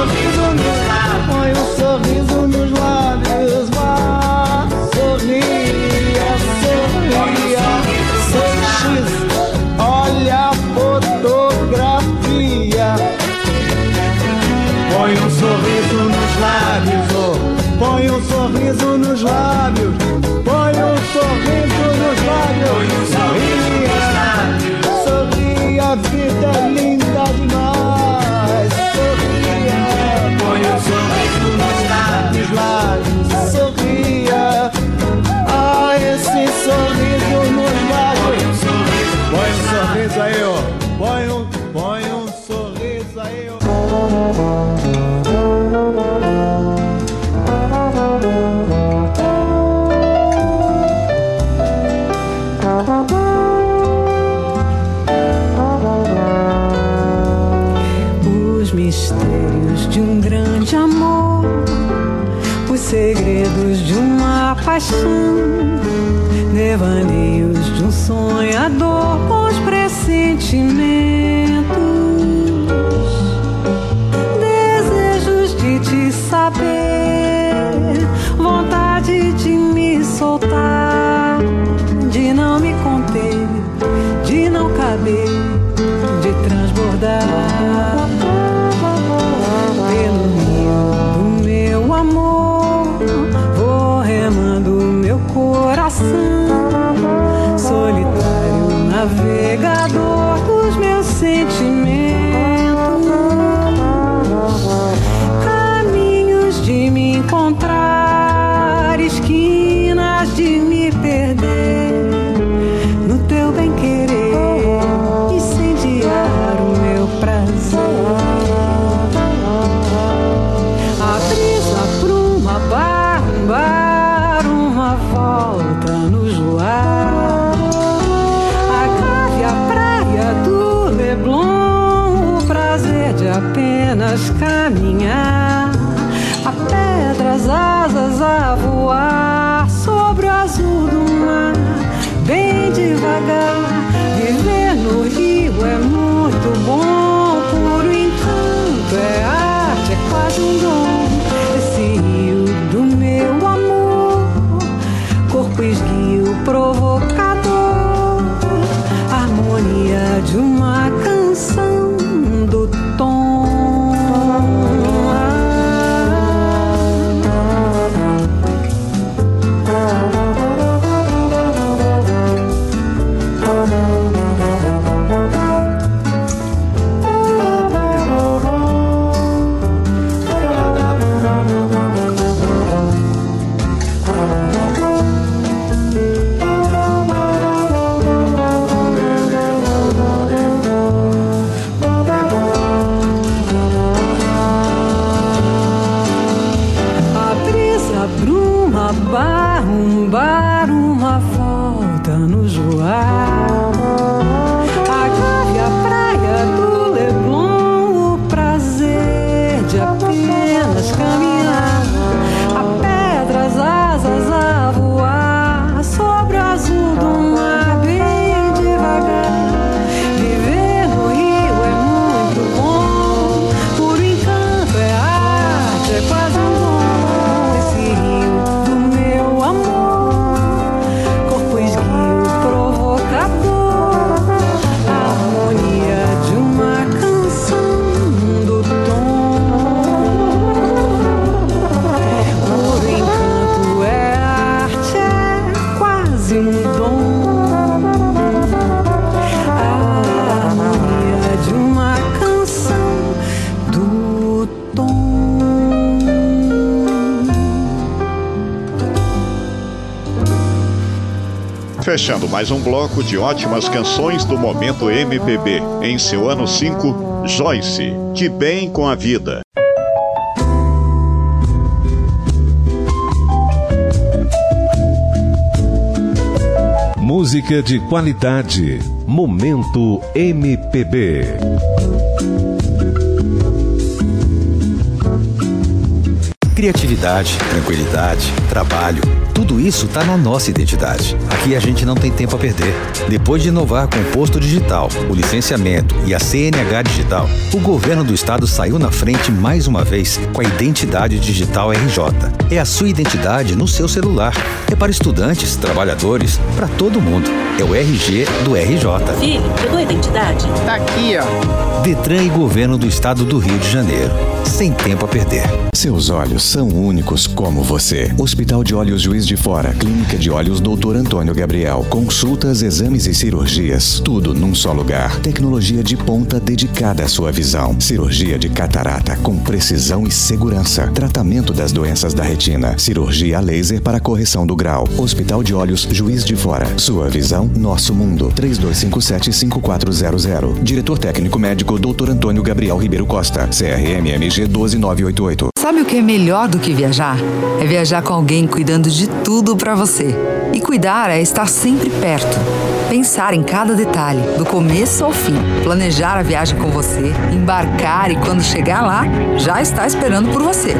sorriso nos Põe um sorriso nos lábios. Vá, sorria, sorria. X. Olha a fotografia. Põe um sorriso nos lábios, oh. põe um sorriso nos lábios, paixão, devaneios de um sonhador com os pressentimentos, Fechando mais um bloco de ótimas canções do momento MPB. Em seu ano 5, Joyce, De Bem com a Vida. Música de qualidade. Momento MPB. Criatividade, tranquilidade, trabalho, tudo isso está na nossa identidade. Aqui a gente não tem tempo a perder. Depois de inovar com o posto digital, o licenciamento e a CNH digital, o governo do estado saiu na frente mais uma vez com a identidade digital RJ. É a sua identidade no seu celular. É para estudantes, trabalhadores, para todo mundo. É o RG do RJ. Filho, pegou a identidade? Tá aqui, ó. Detran e Governo do Estado do Rio de Janeiro. Sem tempo a perder. Seus olhos são únicos como você. Hospital de Olhos Juiz de Fora, Clínica de Olhos Dr. Antônio Gabriel. Consultas, exames e cirurgias, tudo num só lugar. Tecnologia de ponta dedicada à sua visão. Cirurgia de catarata com precisão e segurança. Tratamento das doenças da retina. Cirurgia laser para correção do grau. Hospital de Olhos Juiz de Fora. Sua visão, nosso mundo. 3257-5400. Diretor técnico médico Dr. Antônio Gabriel Ribeiro Costa. CRMMG 12988. Sabe o que é melhor do que viajar? É viajar com alguém cuidando de tudo pra você. E cuidar é estar sempre perto. Pensar em cada detalhe, do começo ao fim. Planejar a viagem com você, embarcar e quando chegar lá, já está esperando por você.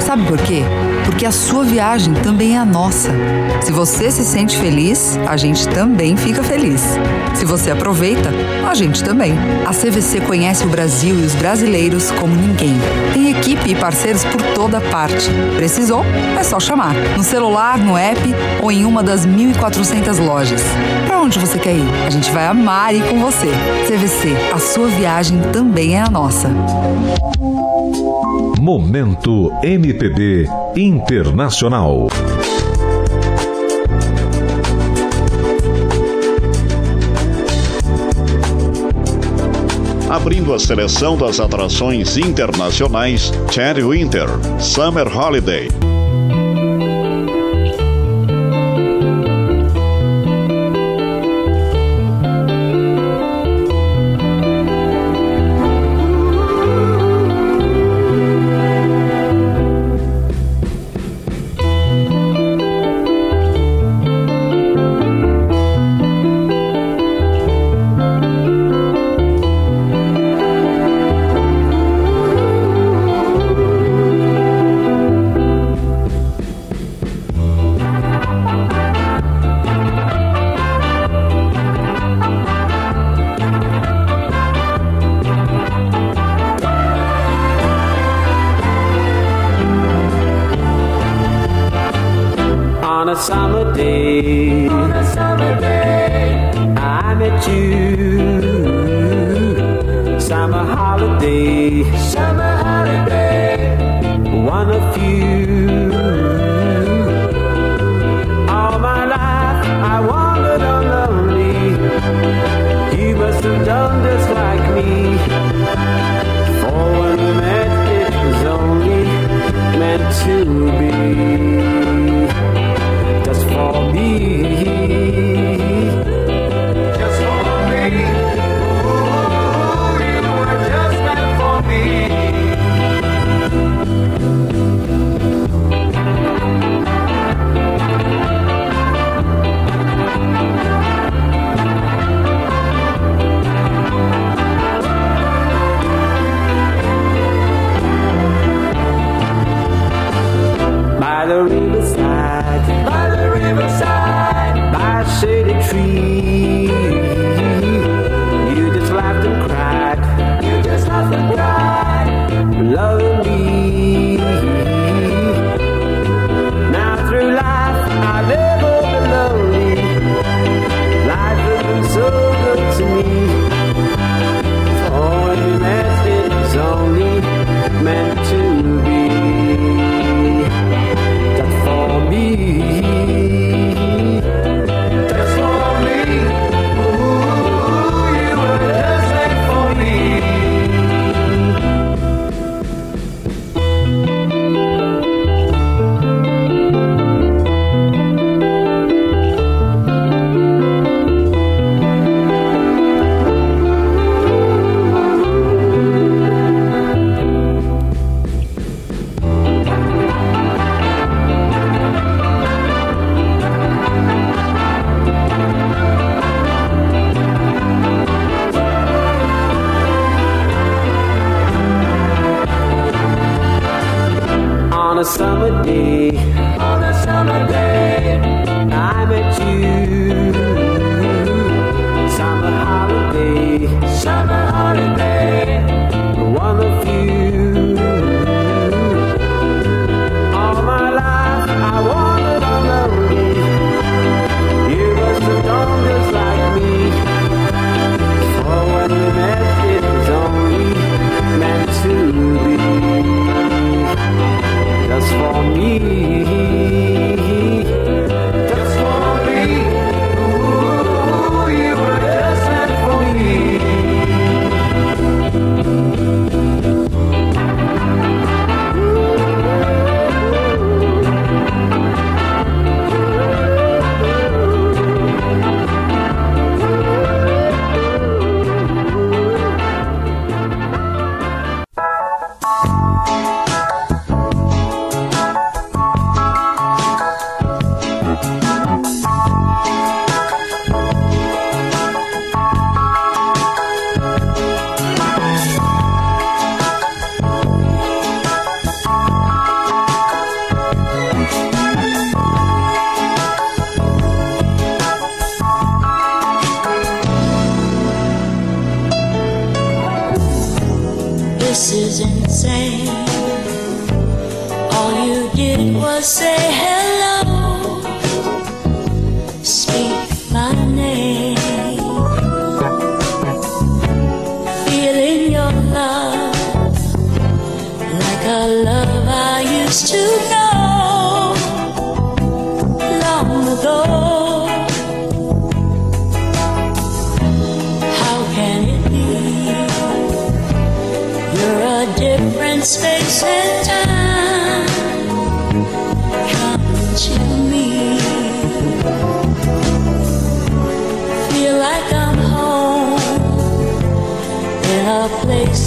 Sabe por quê? Porque a sua viagem também é a nossa. Se você se sente feliz, a gente também fica feliz. Se você aproveita, a gente também. A CVC conhece o Brasil e os brasileiros como ninguém. Tem equipe e parceiros por toda parte. Precisou? É só chamar. No celular, no app ou em uma das 1.400 lojas. Para onde você quer ir? A gente vai amar ir com você. CVC, a sua viagem também é a nossa. Momento MPB Internacional. Abrindo a seleção das atrações internacionais, Cherry Winter, Summer Holiday.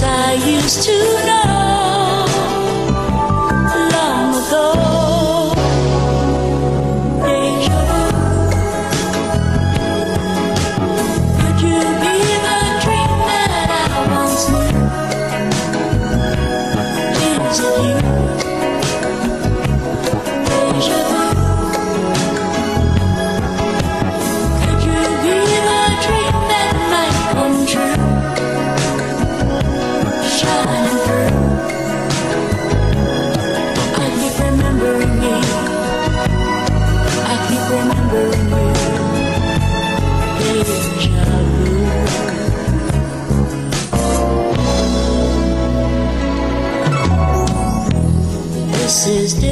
I used to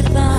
goodbye.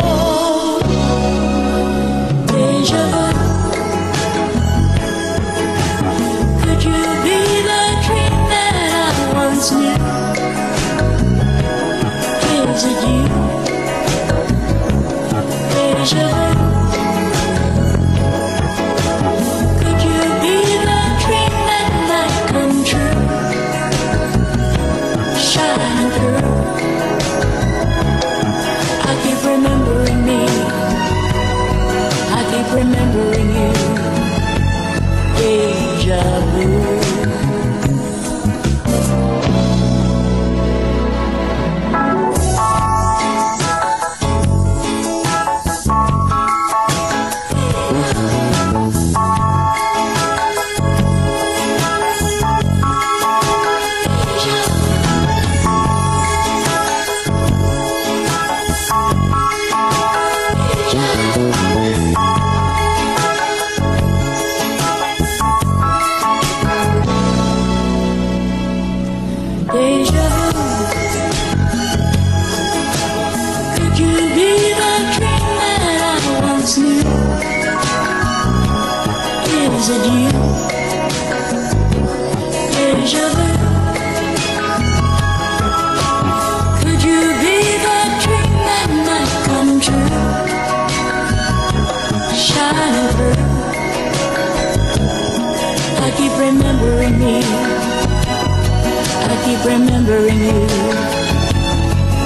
keep remembering you.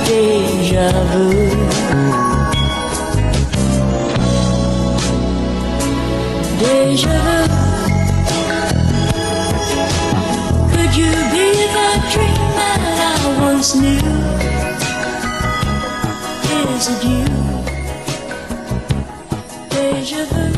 Deja vu. Deja vu. Could you be the dream that I once knew? Is it you? Deja vu.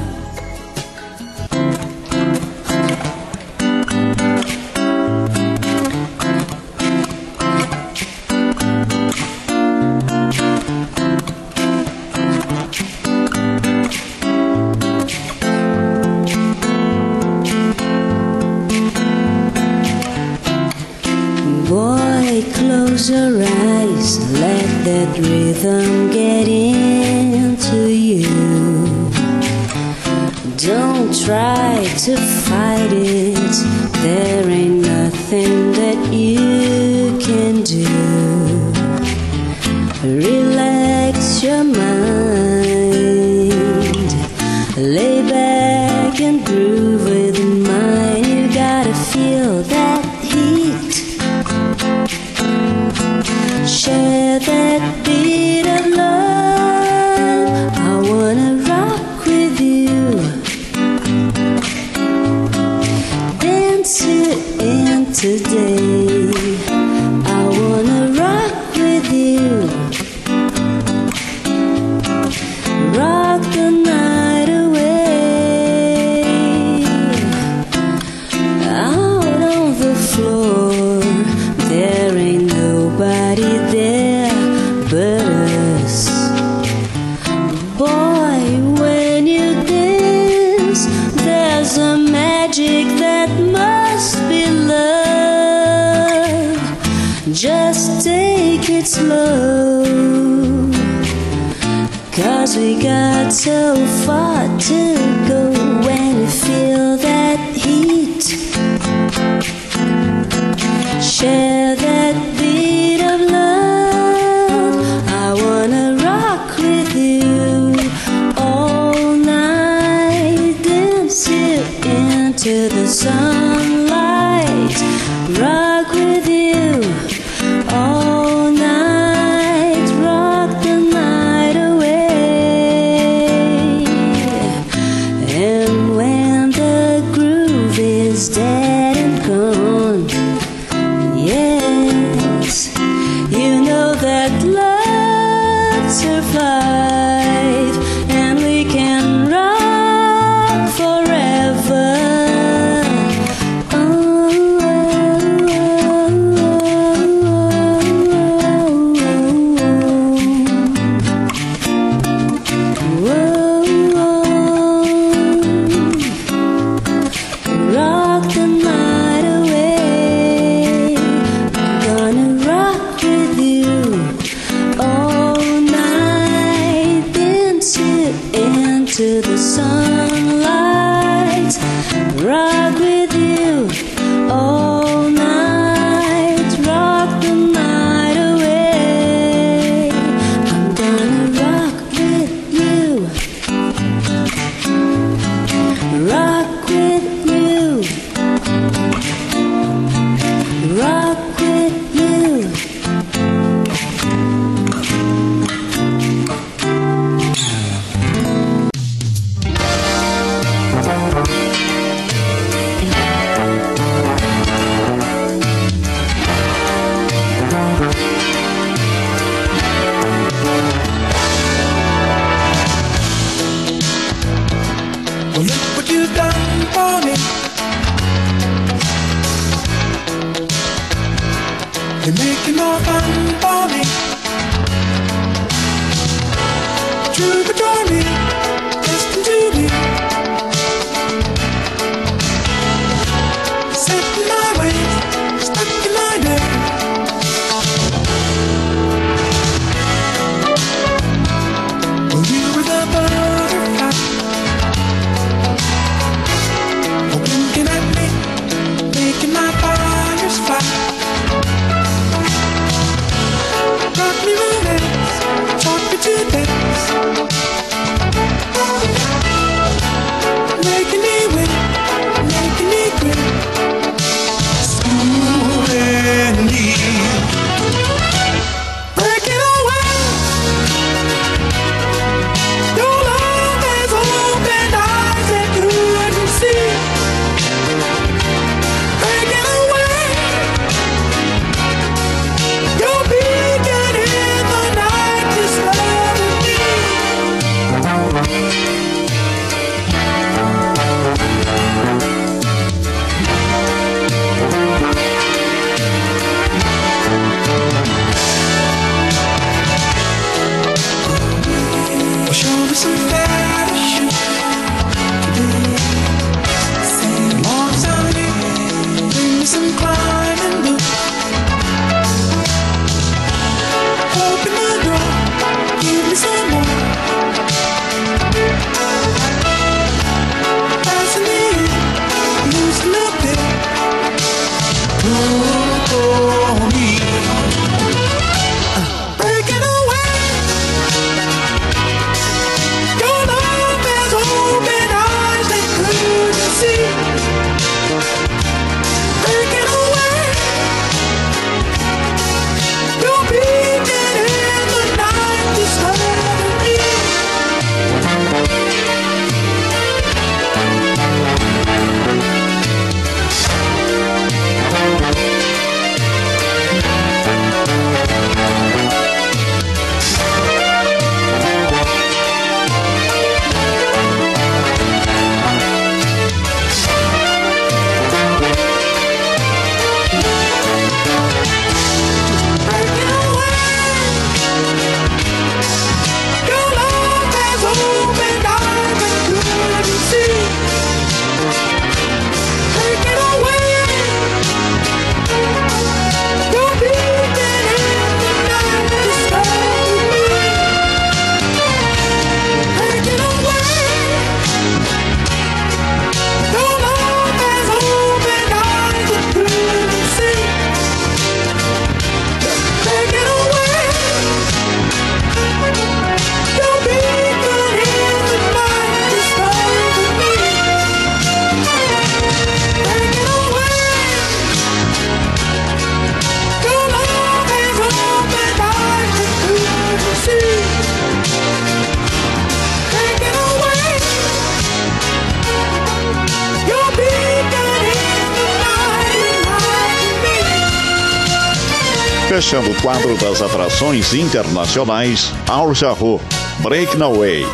Fechando o quadro das atrações internacionais, Al Jarreau, Break No Way.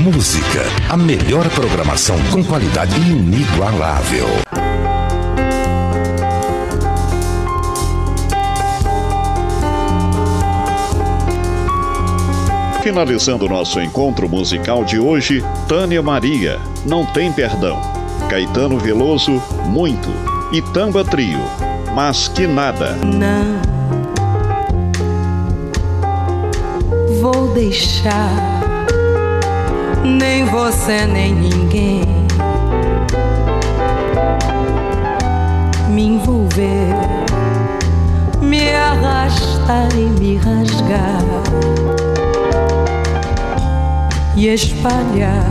Música, a melhor programação com qualidade inigualável. Finalizando nosso encontro musical de hoje, Tânia Maria, Não Tem Perdão. Caetano Veloso, Muito. E Tamba Trio, Mas Que Nada. Não vou deixar nem você nem ninguém me envolver, me arrastar e me rasgar e espalhar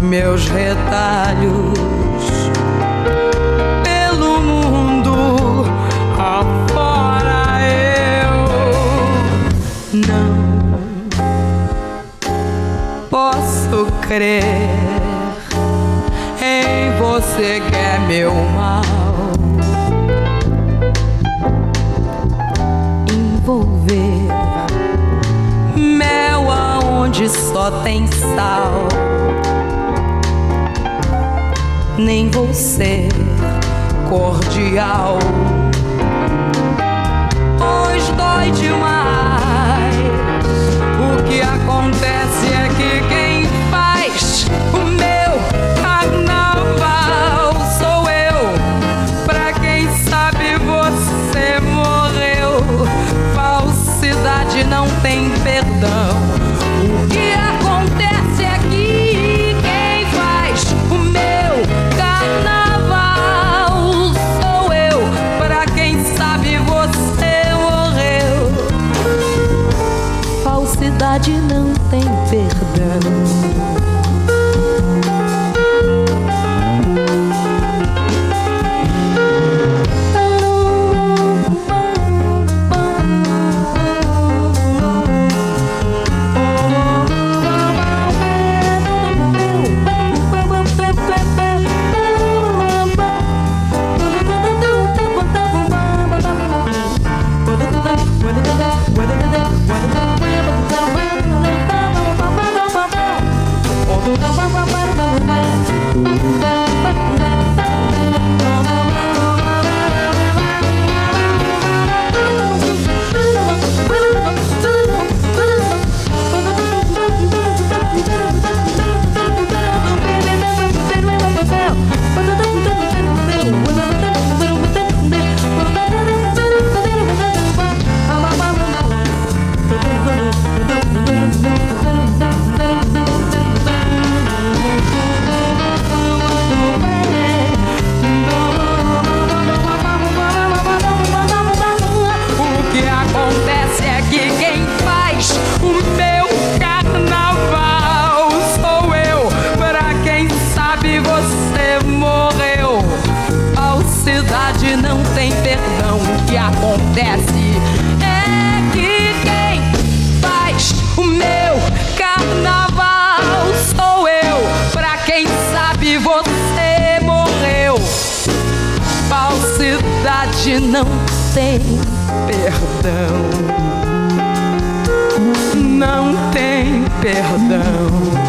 meus retalhos crer em você que é meu mal. Envolver mel aonde só tem sal. Nem vou ser cordial. Hoje dói demais o que acontece. não tem perdão. Não tem perdão. Não tem perdão.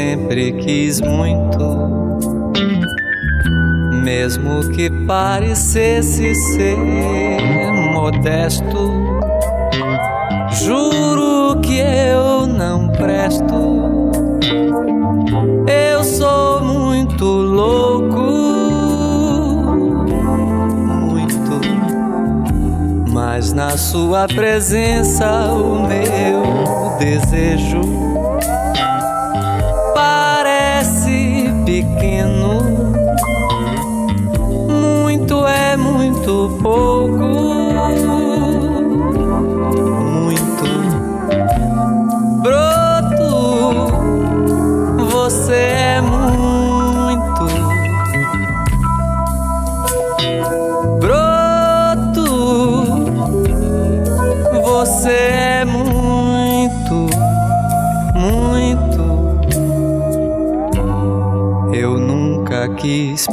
Sempre quis muito, mesmo que parecesse ser modesto. Juro que eu não presto. Eu sou muito louco, muito. Mas na sua presença o meu desejo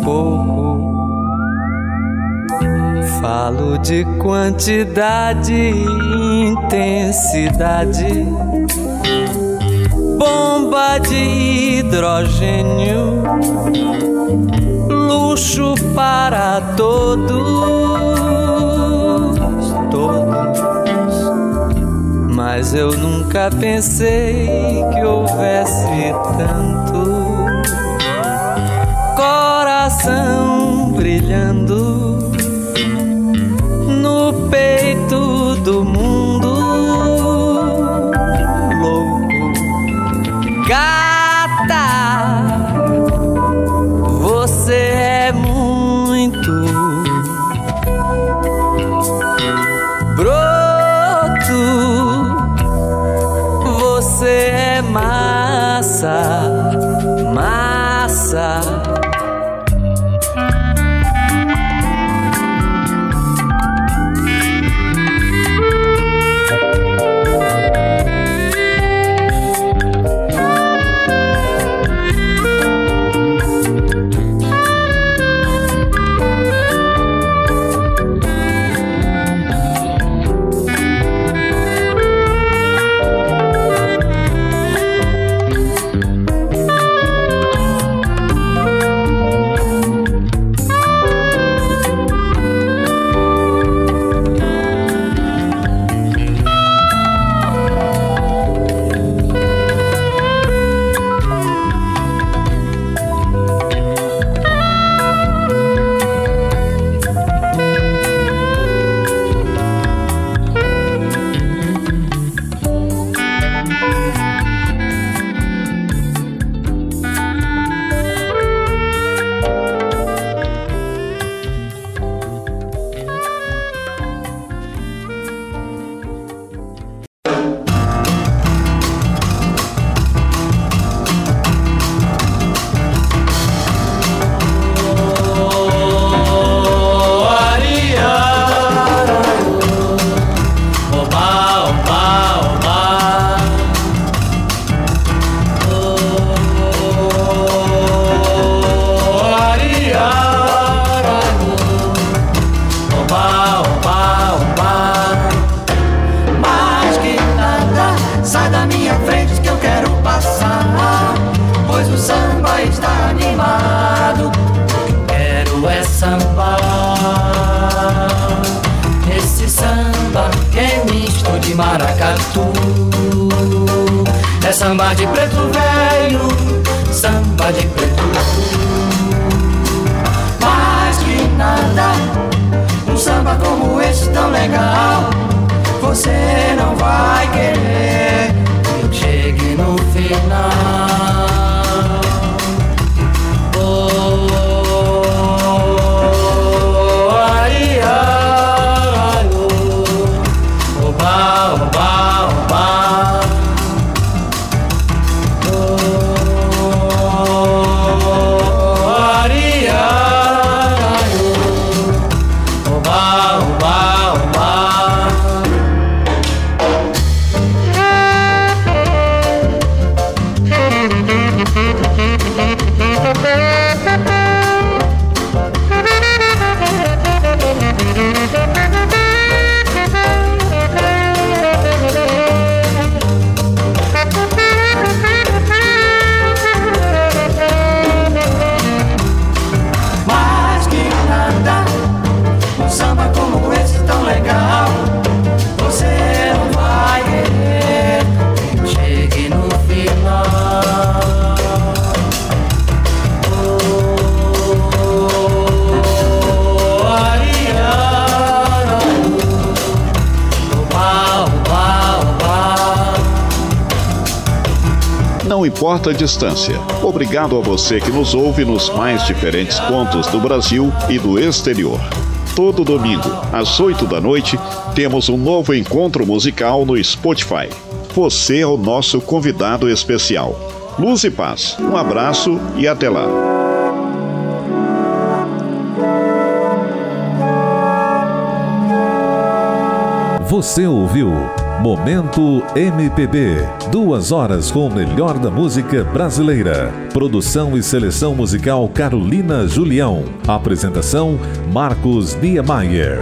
pouco. Falo de quantidade e intensidade. Bomba de hidrogênio. Luxo para todos. Todos. Mas eu nunca pensei que houvesse tanto coração brilhando no peito distância. Obrigado a você que nos ouve nos mais diferentes pontos do Brasil e do exterior. Todo domingo, às 8 da noite, temos um novo encontro musical no Spotify. Você é o nosso convidado especial. Luz e paz. Um abraço e até lá. Você ouviu Momento MPB. Duas horas com o melhor da música brasileira. Produção e seleção musical Carolina Julião. Apresentação Marcos Niemeyer.